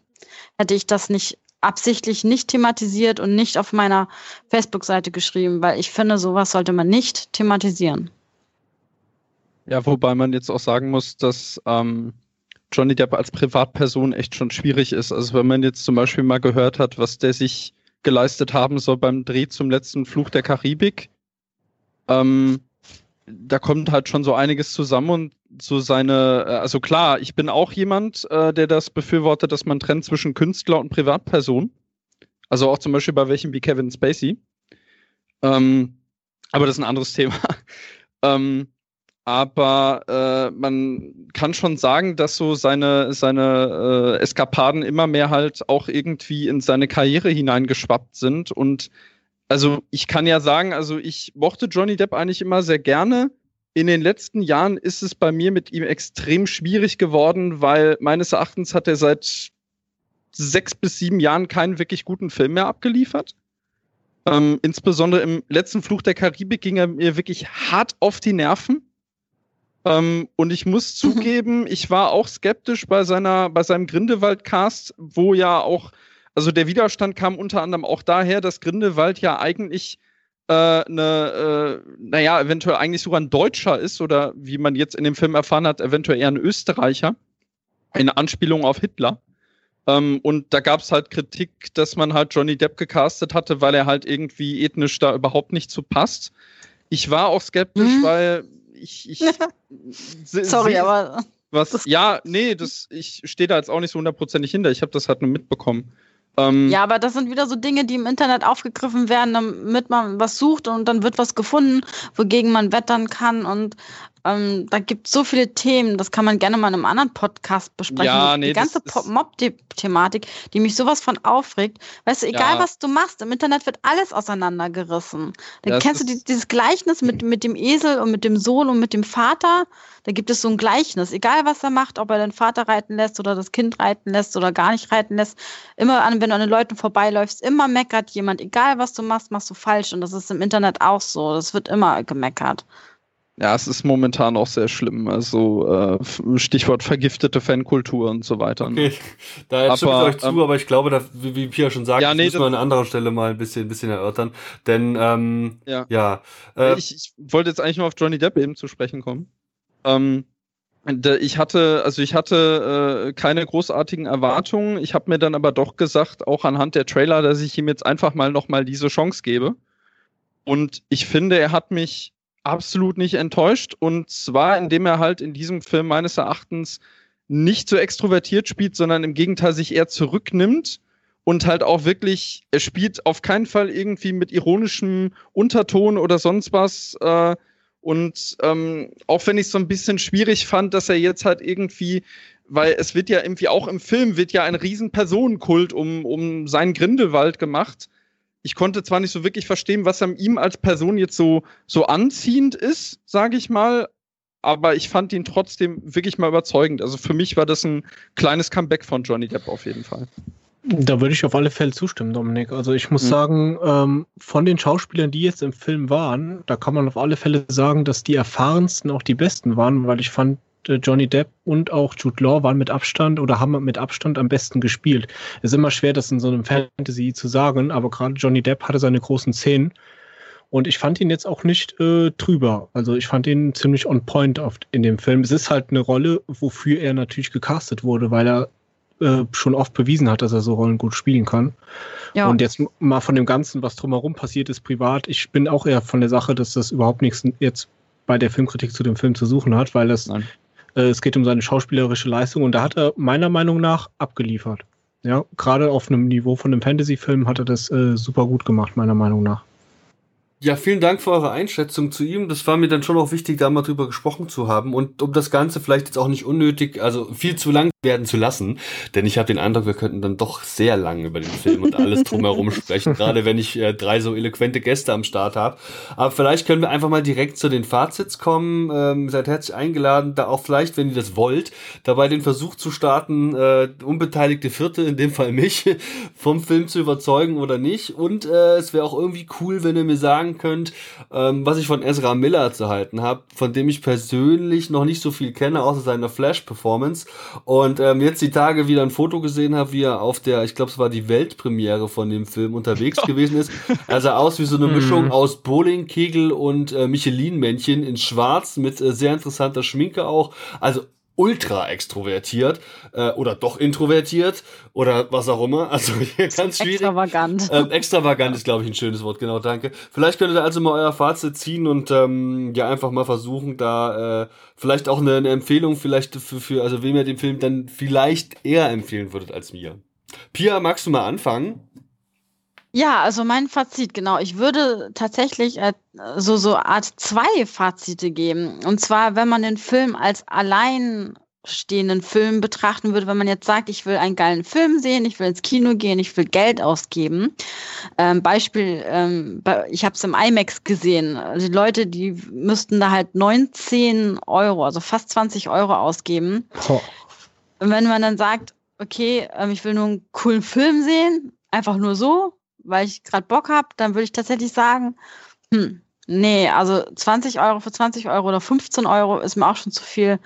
hätte ich das nicht absichtlich nicht thematisiert und nicht auf meiner Facebook-Seite geschrieben, weil ich finde, sowas sollte man nicht thematisieren. Ja, wobei man jetzt auch sagen muss, dass ähm, Johnny Depp als Privatperson echt schon schwierig ist. Also wenn man jetzt zum Beispiel mal gehört hat, was der sich geleistet haben soll beim Dreh zum letzten Fluch der Karibik, ähm, da kommt halt schon so einiges zusammen und so seine, äh, also klar, ich bin auch jemand, äh, der das befürwortet, dass man trennt zwischen Künstler und Privatperson. Also auch zum Beispiel bei welchen wie Kevin Spacey. Ähm, aber das ist ein anderes Thema. ähm, aber äh, man kann schon sagen, dass so seine, seine äh, Eskapaden immer mehr halt auch irgendwie in seine Karriere hineingeschwappt sind. Und also ich kann ja sagen, also ich mochte Johnny Depp eigentlich immer sehr gerne. In den letzten Jahren ist es bei mir mit ihm extrem schwierig geworden, weil meines Erachtens hat er seit sechs bis sieben Jahren keinen wirklich guten Film mehr abgeliefert. Ähm, insbesondere im letzten Fluch der Karibik ging er mir wirklich hart auf die Nerven. Ähm, und ich muss mhm. zugeben, ich war auch skeptisch bei seiner, bei seinem Grindelwald-Cast, wo ja auch, also der Widerstand kam unter anderem auch daher, dass Grindelwald ja eigentlich äh, eine, äh, naja, eventuell eigentlich sogar ein Deutscher ist oder wie man jetzt in dem Film erfahren hat, eventuell eher ein Österreicher. Eine Anspielung auf Hitler. Ähm, und da gab es halt Kritik, dass man halt Johnny Depp gecastet hatte, weil er halt irgendwie ethnisch da überhaupt nicht zu passt. Ich war auch skeptisch, mhm. weil ich, ich Sorry, aber. Was, ja, nee, das, ich stehe da jetzt auch nicht so hundertprozentig hinter. Ich habe das halt nur mitbekommen. Ähm, ja, aber das sind wieder so Dinge, die im Internet aufgegriffen werden, damit man was sucht und dann wird was gefunden, wogegen man wettern kann. Und ähm, da gibt es so viele Themen, das kann man gerne mal in einem anderen Podcast besprechen. Ja, nee, die ganze Mob-Thematik, die mich sowas von aufregt. Weißt du, egal ja. was du machst, im Internet wird alles auseinandergerissen. Da kennst du die, dieses Gleichnis mit, mit dem Esel und mit dem Sohn und mit dem Vater. Da gibt es so ein Gleichnis. Egal was er macht, ob er den Vater reiten lässt oder das Kind reiten lässt oder gar nicht reiten lässt. Immer an, wenn du an den Leuten vorbeiläufst, immer meckert jemand. Egal was du machst, machst du falsch. Und das ist im Internet auch so. Das wird immer gemeckert. Ja, es ist momentan auch sehr schlimm. Also äh, Stichwort vergiftete Fankultur und so weiter. Okay, da stimme ich euch zu, ähm, aber ich glaube, da, wie, wie Pia schon sagt, ja, nee, das müssen wir an anderer Stelle mal ein bisschen, ein bisschen erörtern. Denn ähm, ja, ja äh, ich, ich wollte jetzt eigentlich nur auf Johnny Depp eben zu sprechen kommen. Ähm, ich hatte, also ich hatte äh, keine großartigen Erwartungen. Ich habe mir dann aber doch gesagt, auch anhand der Trailer, dass ich ihm jetzt einfach mal nochmal diese Chance gebe. Und ich finde, er hat mich absolut nicht enttäuscht. Und zwar, indem er halt in diesem Film meines Erachtens nicht so extrovertiert spielt, sondern im Gegenteil sich eher zurücknimmt und halt auch wirklich, er spielt auf keinen Fall irgendwie mit ironischem Unterton oder sonst was. Äh, und ähm, auch wenn ich es so ein bisschen schwierig fand, dass er jetzt halt irgendwie, weil es wird ja irgendwie auch im Film wird ja ein riesen Personenkult um, um seinen Grindelwald gemacht ich konnte zwar nicht so wirklich verstehen, was an ihm als Person jetzt so, so anziehend ist, sage ich mal, aber ich fand ihn trotzdem wirklich mal überzeugend. Also für mich war das ein kleines Comeback von Johnny Depp auf jeden Fall. Da würde ich auf alle Fälle zustimmen, Dominik. Also ich muss mhm. sagen, ähm, von den Schauspielern, die jetzt im Film waren, da kann man auf alle Fälle sagen, dass die erfahrensten auch die besten waren, weil ich fand, Johnny Depp und auch Jude Law waren mit Abstand oder haben mit Abstand am besten gespielt. Es ist immer schwer, das in so einem Fantasy zu sagen, aber gerade Johnny Depp hatte seine großen Szenen. Und ich fand ihn jetzt auch nicht äh, trüber. Also ich fand ihn ziemlich on point oft in dem Film. Es ist halt eine Rolle, wofür er natürlich gecastet wurde, weil er äh, schon oft bewiesen hat, dass er so Rollen gut spielen kann. Ja. Und jetzt mal von dem Ganzen, was drumherum passiert ist, privat. Ich bin auch eher von der Sache, dass das überhaupt nichts jetzt bei der Filmkritik zu dem Film zu suchen hat, weil das, äh, es geht um seine schauspielerische Leistung und da hat er meiner Meinung nach abgeliefert. Ja, gerade auf einem Niveau von einem Fantasy-Film hat er das äh, super gut gemacht, meiner Meinung nach. Ja, vielen Dank für eure Einschätzung zu ihm. Das war mir dann schon auch wichtig, da mal drüber gesprochen zu haben und um das Ganze vielleicht jetzt auch nicht unnötig, also viel zu lang werden zu lassen, denn ich habe den Eindruck, wir könnten dann doch sehr lang über den Film und alles drumherum sprechen, gerade wenn ich äh, drei so eloquente Gäste am Start habe. Aber vielleicht können wir einfach mal direkt zu den Fazits kommen. Ähm, seid herzlich eingeladen, da auch vielleicht, wenn ihr das wollt, dabei den Versuch zu starten, äh, unbeteiligte Vierte, in dem Fall mich, vom Film zu überzeugen oder nicht. Und äh, es wäre auch irgendwie cool, wenn ihr mir sagen könnt, ähm, was ich von Ezra Miller zu halten habe, von dem ich persönlich noch nicht so viel kenne, außer seiner Flash-Performance. Und und ähm, jetzt die Tage wieder ein Foto gesehen habe, wie er auf der, ich glaube, es war die Weltpremiere von dem Film unterwegs gewesen ist. Also aus wie so eine Mischung mhm. aus Bowling, Kegel und äh, Michelin-Männchen in Schwarz mit äh, sehr interessanter Schminke auch. Also ultra extrovertiert äh, oder doch introvertiert oder was auch immer. Also ganz schwierig. Extravagant. Ähm, extravagant ist, glaube ich, ein schönes Wort, genau, danke. Vielleicht könnt ihr also mal euer Fazit ziehen und ähm, ja einfach mal versuchen, da äh, vielleicht auch eine, eine Empfehlung vielleicht für, für, also wem ihr den Film dann vielleicht eher empfehlen würdet als mir. Pia, magst du mal anfangen? Ja, also mein Fazit, genau. Ich würde tatsächlich äh, so, so Art zwei Fazite geben. Und zwar, wenn man den Film als alleinstehenden Film betrachten würde, wenn man jetzt sagt, ich will einen geilen Film sehen, ich will ins Kino gehen, ich will Geld ausgeben. Ähm, Beispiel, ähm, ich habe es im IMAX gesehen. Die Leute, die müssten da halt 19 Euro, also fast 20 Euro ausgeben. Oh. Und wenn man dann sagt, okay, ähm, ich will nur einen coolen Film sehen, einfach nur so, weil ich gerade Bock habe, dann würde ich tatsächlich sagen, hm, nee, also 20 Euro für 20 Euro oder 15 Euro ist mir auch schon zu viel,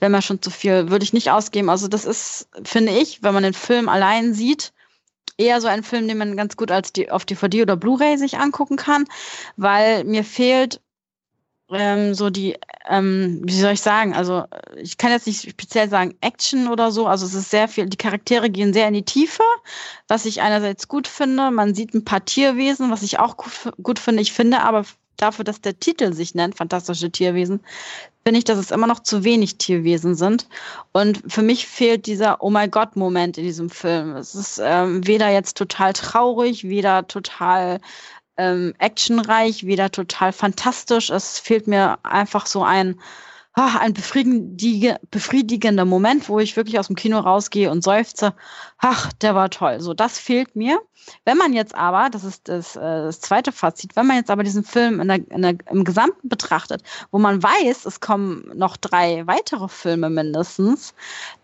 wäre mir schon zu viel, würde ich nicht ausgeben. Also das ist, finde ich, wenn man den Film allein sieht, eher so ein Film, den man ganz gut als die, auf DVD oder Blu-ray sich angucken kann, weil mir fehlt ähm, so die, ähm, wie soll ich sagen, also ich kann jetzt nicht speziell sagen Action oder so, also es ist sehr viel, die Charaktere gehen sehr in die Tiefe, was ich einerseits gut finde, man sieht ein paar Tierwesen, was ich auch gut, finde, ich finde aber dafür, dass der Titel sich nennt, fantastische Tierwesen, finde ich, dass es immer noch zu wenig Tierwesen sind. Und für mich fehlt dieser Oh my God-Moment in diesem Film. Es ist ähm, weder jetzt total traurig, weder total ähm, actionreich, wieder total fantastisch. Es fehlt mir einfach so ein, ah, ein befriedigender Moment, wo ich wirklich aus dem Kino rausgehe und seufze, ach, der war toll. So, das fehlt mir. Wenn man jetzt aber, das ist das, äh, das zweite Fazit, wenn man jetzt aber diesen Film in der, in der, im Gesamten betrachtet, wo man weiß, es kommen noch drei weitere Filme mindestens,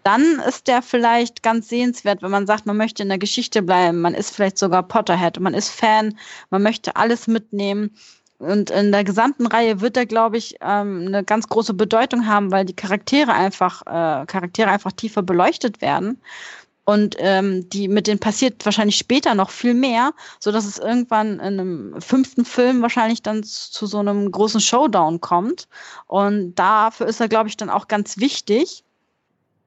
dann ist der vielleicht ganz sehenswert, wenn man sagt, man möchte in der Geschichte bleiben, man ist vielleicht sogar Potterhead, man ist Fan, man möchte alles mitnehmen. Und in der gesamten Reihe wird er, glaube ich, ähm, eine ganz große Bedeutung haben, weil die Charaktere einfach, äh, Charaktere einfach tiefer beleuchtet werden. Und ähm, die mit denen passiert wahrscheinlich später noch viel mehr, so dass es irgendwann in einem fünften Film wahrscheinlich dann zu so einem großen Showdown kommt. Und dafür ist er, glaube ich, dann auch ganz wichtig.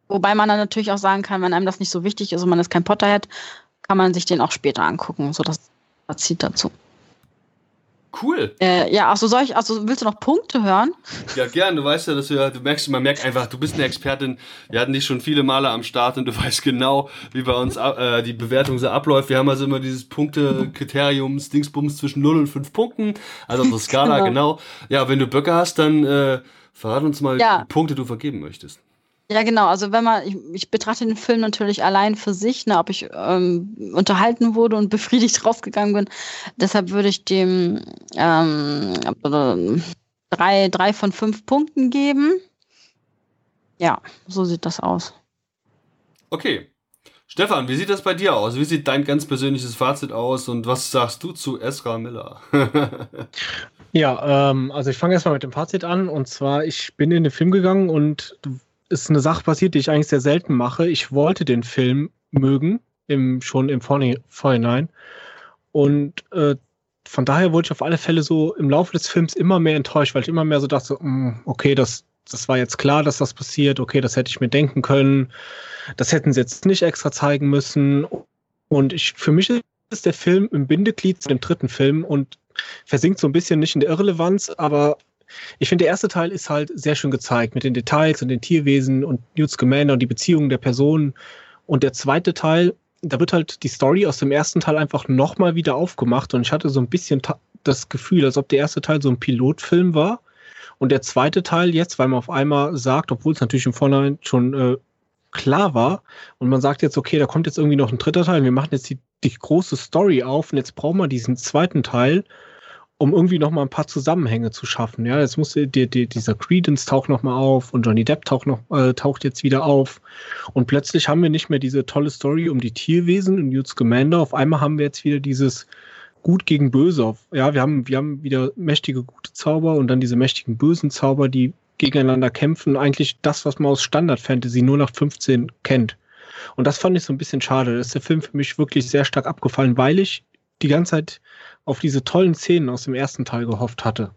Wobei man dann natürlich auch sagen kann, wenn einem das nicht so wichtig ist und man ist kein Potterhead, kann man sich den auch später angucken. So das Fazit dazu. Cool. Äh, ja, also soll ich, also willst du noch Punkte hören? Ja, gern. Du weißt ja, dass wir, du merkst, man merkt einfach, du bist eine Expertin. Wir hatten dich schon viele Male am Start und du weißt genau, wie bei uns äh, die Bewertung so abläuft. Wir haben also immer dieses Punkte-Kriteriums, Dingsbums zwischen 0 und 5 Punkten. Also unsere Skala, genau. genau. Ja, wenn du Böcke hast, dann äh, verrat uns mal, ja. wie Punkte du vergeben möchtest. Ja, genau. Also wenn man, ich, ich betrachte den Film natürlich allein für sich, ne, ob ich ähm, unterhalten wurde und befriedigt rausgegangen bin. Deshalb würde ich dem ähm, drei, drei von fünf Punkten geben. Ja, so sieht das aus. Okay. Stefan, wie sieht das bei dir aus? Wie sieht dein ganz persönliches Fazit aus und was sagst du zu Ezra Miller? ja, ähm, also ich fange erstmal mit dem Fazit an und zwar, ich bin in den Film gegangen und ist eine Sache passiert, die ich eigentlich sehr selten mache. Ich wollte den Film mögen, im, schon im Vorhinein. Und äh, von daher wurde ich auf alle Fälle so im Laufe des Films immer mehr enttäuscht, weil ich immer mehr so dachte, mm, okay, das, das war jetzt klar, dass das passiert, okay, das hätte ich mir denken können, das hätten sie jetzt nicht extra zeigen müssen. Und ich, für mich ist der Film im Bindeglied zu dem dritten Film und versinkt so ein bisschen nicht in der Irrelevanz, aber ich finde, der erste Teil ist halt sehr schön gezeigt mit den Details und den Tierwesen und Newt Scamander und die Beziehungen der Personen. Und der zweite Teil, da wird halt die Story aus dem ersten Teil einfach nochmal wieder aufgemacht und ich hatte so ein bisschen das Gefühl, als ob der erste Teil so ein Pilotfilm war und der zweite Teil jetzt, weil man auf einmal sagt, obwohl es natürlich im Vorhinein schon äh, klar war und man sagt jetzt, okay, da kommt jetzt irgendwie noch ein dritter Teil, wir machen jetzt die, die große Story auf und jetzt brauchen wir diesen zweiten Teil um irgendwie noch mal ein paar Zusammenhänge zu schaffen. Ja, jetzt muss die, die, dieser Credence taucht noch mal auf und Johnny Depp taucht noch äh, taucht jetzt wieder auf und plötzlich haben wir nicht mehr diese tolle Story um die Tierwesen und Newt Scamander. Auf einmal haben wir jetzt wieder dieses Gut gegen Böse. Ja, wir haben wir haben wieder mächtige gute Zauber und dann diese mächtigen bösen Zauber, die gegeneinander kämpfen. Eigentlich das, was man aus Standard Fantasy nur nach 15 kennt. Und das fand ich so ein bisschen schade. Da ist der Film für mich wirklich sehr stark abgefallen, weil ich die ganze Zeit auf diese tollen Szenen aus dem ersten Teil gehofft hatte.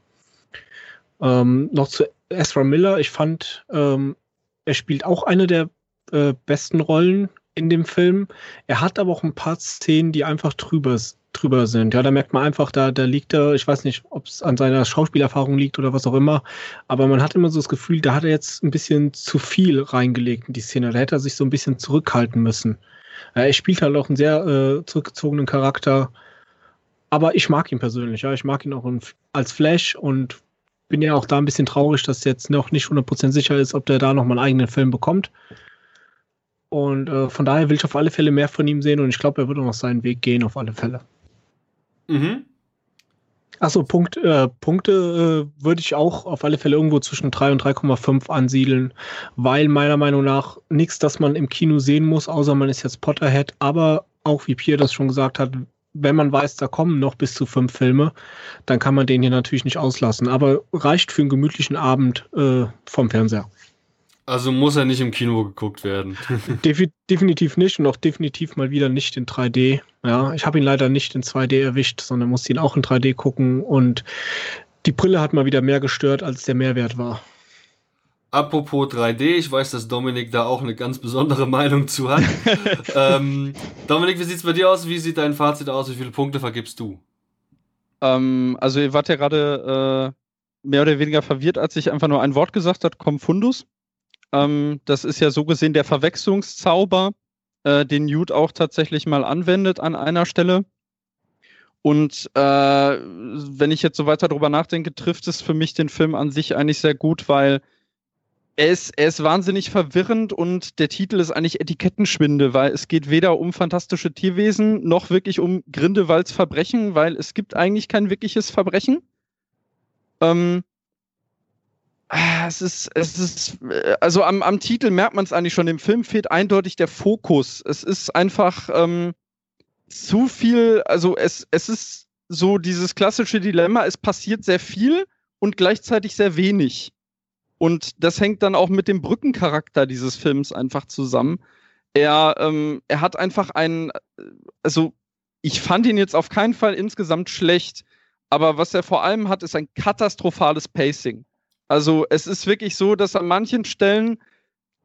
Ähm, noch zu Ezra Miller. Ich fand, ähm, er spielt auch eine der äh, besten Rollen in dem Film. Er hat aber auch ein paar Szenen, die einfach drüber, drüber sind. Ja, da merkt man einfach, da, da liegt er, ich weiß nicht, ob es an seiner Schauspielerfahrung liegt oder was auch immer, aber man hat immer so das Gefühl, da hat er jetzt ein bisschen zu viel reingelegt in die Szene. Da hätte er sich so ein bisschen zurückhalten müssen. er spielt halt auch einen sehr äh, zurückgezogenen Charakter. Aber ich mag ihn persönlich, ja. Ich mag ihn auch als Flash und bin ja auch da ein bisschen traurig, dass jetzt noch nicht 100% sicher ist, ob der da nochmal einen eigenen Film bekommt. Und äh, von daher will ich auf alle Fälle mehr von ihm sehen und ich glaube, er wird auch noch seinen Weg gehen, auf alle Fälle. Mhm. Achso, Punkt, äh, Punkte äh, würde ich auch auf alle Fälle irgendwo zwischen 3 und 3,5 ansiedeln, weil meiner Meinung nach nichts, das man im Kino sehen muss, außer man ist jetzt Potterhead, aber auch wie Pierre das schon gesagt hat, wenn man weiß, da kommen noch bis zu fünf Filme, dann kann man den hier natürlich nicht auslassen. Aber reicht für einen gemütlichen Abend äh, vom Fernseher. Also muss er nicht im Kino geguckt werden. Defi definitiv nicht und auch definitiv mal wieder nicht in 3D. Ja, ich habe ihn leider nicht in 2D erwischt, sondern musste ihn auch in 3D gucken und die Brille hat mal wieder mehr gestört, als der Mehrwert war. Apropos 3D, ich weiß, dass Dominik da auch eine ganz besondere Meinung zu hat. ähm, Dominik, wie sieht es bei dir aus? Wie sieht dein Fazit aus? Wie viele Punkte vergibst du? Ähm, also ihr wart ja gerade äh, mehr oder weniger verwirrt, als ich einfach nur ein Wort gesagt habe, Confundus. Ähm, das ist ja so gesehen der Verwechslungszauber, äh, den Newt auch tatsächlich mal anwendet an einer Stelle. Und äh, wenn ich jetzt so weiter drüber nachdenke, trifft es für mich den Film an sich eigentlich sehr gut, weil er ist, er ist wahnsinnig verwirrend und der Titel ist eigentlich Etikettenschwinde, weil es geht weder um fantastische Tierwesen noch wirklich um Grindelwalds Verbrechen, weil es gibt eigentlich kein wirkliches Verbrechen. Ähm, es ist, es ist, also am, am Titel merkt man es eigentlich schon. Dem Film fehlt eindeutig der Fokus. Es ist einfach ähm, zu viel, also es, es ist so dieses klassische Dilemma, es passiert sehr viel und gleichzeitig sehr wenig. Und das hängt dann auch mit dem Brückencharakter dieses Films einfach zusammen. Er, ähm, er hat einfach einen, also ich fand ihn jetzt auf keinen Fall insgesamt schlecht, aber was er vor allem hat, ist ein katastrophales Pacing. Also es ist wirklich so, dass an manchen Stellen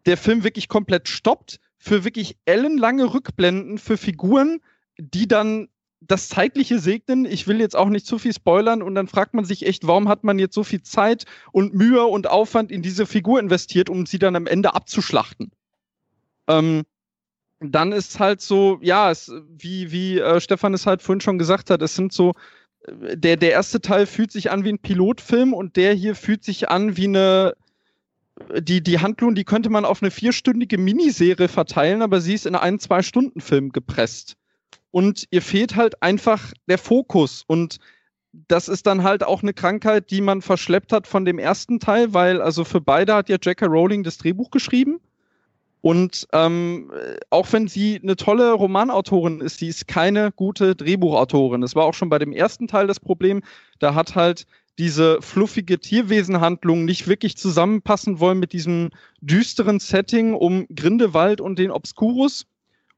der Film wirklich komplett stoppt für wirklich ellenlange Rückblenden für Figuren, die dann das Zeitliche segnen. Ich will jetzt auch nicht zu viel spoilern und dann fragt man sich echt, warum hat man jetzt so viel Zeit und Mühe und Aufwand in diese Figur investiert, um sie dann am Ende abzuschlachten. Ähm, dann ist halt so, ja, es, wie, wie äh, Stefan es halt vorhin schon gesagt hat, es sind so, äh, der, der erste Teil fühlt sich an wie ein Pilotfilm und der hier fühlt sich an wie eine, die, die Handlung, die könnte man auf eine vierstündige Miniserie verteilen, aber sie ist in einen Zwei-Stunden-Film gepresst und ihr fehlt halt einfach der Fokus und das ist dann halt auch eine Krankheit, die man verschleppt hat von dem ersten Teil, weil also für beide hat ja J.K. Rowling das Drehbuch geschrieben. Und ähm, auch wenn sie eine tolle Romanautorin ist, sie ist keine gute Drehbuchautorin. Das war auch schon bei dem ersten Teil das Problem. Da hat halt diese fluffige Tierwesenhandlung nicht wirklich zusammenpassen wollen mit diesem düsteren Setting um Grindewald und den Obscurus.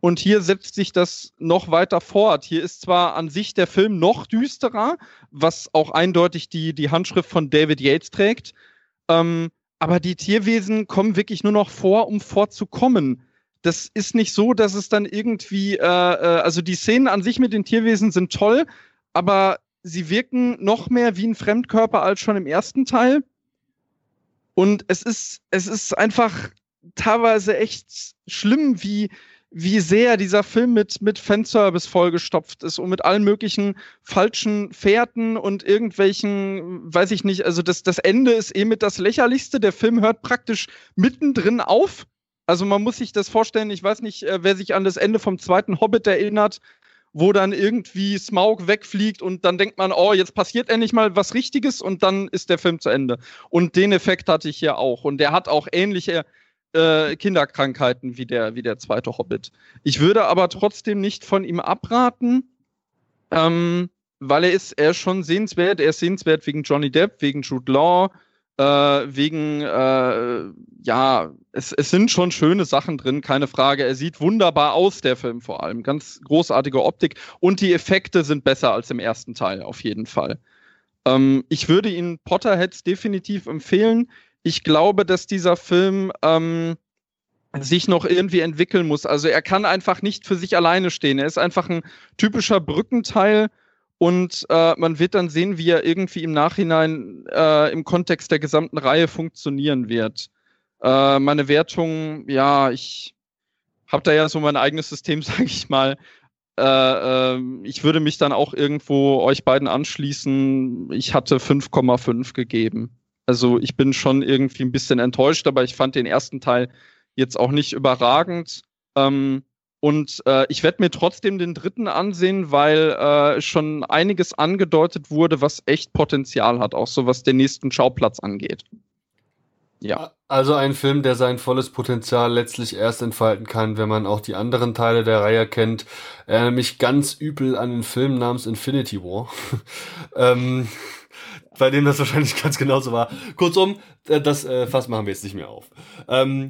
Und hier setzt sich das noch weiter fort. Hier ist zwar an sich der Film noch düsterer, was auch eindeutig die, die Handschrift von David Yates trägt. Ähm, aber die Tierwesen kommen wirklich nur noch vor, um vorzukommen. Das ist nicht so, dass es dann irgendwie, äh, äh, also die Szenen an sich mit den Tierwesen sind toll, aber sie wirken noch mehr wie ein Fremdkörper als schon im ersten Teil. Und es ist, es ist einfach teilweise echt schlimm, wie, wie sehr dieser Film mit, mit Fanservice vollgestopft ist und mit allen möglichen falschen Fährten und irgendwelchen, weiß ich nicht, also das, das Ende ist eh mit das Lächerlichste. Der Film hört praktisch mittendrin auf. Also man muss sich das vorstellen, ich weiß nicht, äh, wer sich an das Ende vom zweiten Hobbit erinnert, wo dann irgendwie Smaug wegfliegt und dann denkt man, oh, jetzt passiert endlich mal was Richtiges und dann ist der Film zu Ende. Und den Effekt hatte ich hier auch. Und der hat auch ähnliche äh, Kinderkrankheiten wie der, wie der zweite Hobbit. Ich würde aber trotzdem nicht von ihm abraten, ähm, weil er ist, er ist schon sehenswert. Er ist sehenswert wegen Johnny Depp, wegen Jude Law, äh, wegen, äh, ja, es, es sind schon schöne Sachen drin, keine Frage. Er sieht wunderbar aus, der Film vor allem. Ganz großartige Optik und die Effekte sind besser als im ersten Teil, auf jeden Fall. Ähm, ich würde ihn Potterheads definitiv empfehlen ich glaube, dass dieser Film ähm, sich noch irgendwie entwickeln muss. Also er kann einfach nicht für sich alleine stehen. Er ist einfach ein typischer Brückenteil und äh, man wird dann sehen, wie er irgendwie im Nachhinein äh, im Kontext der gesamten Reihe funktionieren wird. Äh, meine Wertung, ja, ich habe da ja so mein eigenes System, sage ich mal. Äh, äh, ich würde mich dann auch irgendwo euch beiden anschließen. Ich hatte 5,5 gegeben. Also ich bin schon irgendwie ein bisschen enttäuscht, aber ich fand den ersten Teil jetzt auch nicht überragend. Ähm, und äh, ich werde mir trotzdem den dritten ansehen, weil äh, schon einiges angedeutet wurde, was echt Potenzial hat, auch so was den nächsten Schauplatz angeht. Ja. Also ein Film, der sein volles Potenzial letztlich erst entfalten kann, wenn man auch die anderen Teile der Reihe kennt. Erinnere mich ganz übel an den Film namens Infinity War. ähm, bei dem das wahrscheinlich ganz genauso war. Kurzum, äh, das äh, Fass machen wir jetzt nicht mehr auf. Ähm,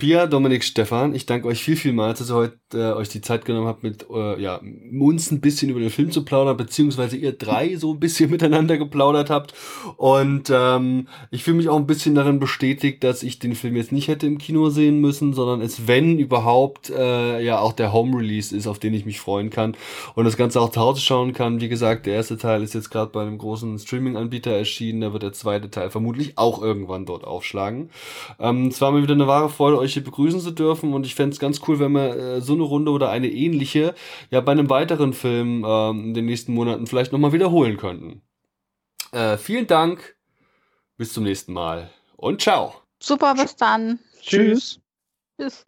Pia, Dominik, Stefan, ich danke euch viel, viel mal, dass ihr heute äh, euch die Zeit genommen habt, mit äh, ja, uns ein bisschen über den Film zu plaudern, beziehungsweise ihr drei so ein bisschen miteinander geplaudert habt. Und ähm, ich fühle mich auch ein bisschen darin bestätigt, dass ich den Film jetzt nicht hätte im Kino sehen müssen, sondern es, wenn überhaupt, äh, ja auch der Home-Release ist, auf den ich mich freuen kann und das Ganze auch zu Hause schauen kann. Wie gesagt, der erste Teil ist jetzt gerade bei einem großen Streaming-Anbieter erschienen, da wird der zweite Teil vermutlich auch irgendwann dort aufschlagen. Ähm, es war mir wieder eine wahre Freude, euch hier begrüßen zu dürfen und ich fände es ganz cool, wenn wir äh, so eine Runde oder eine ähnliche ja bei einem weiteren Film äh, in den nächsten Monaten vielleicht nochmal wiederholen könnten. Äh, vielen Dank, bis zum nächsten Mal und ciao. Super, bis dann. Tschüss. Tschüss.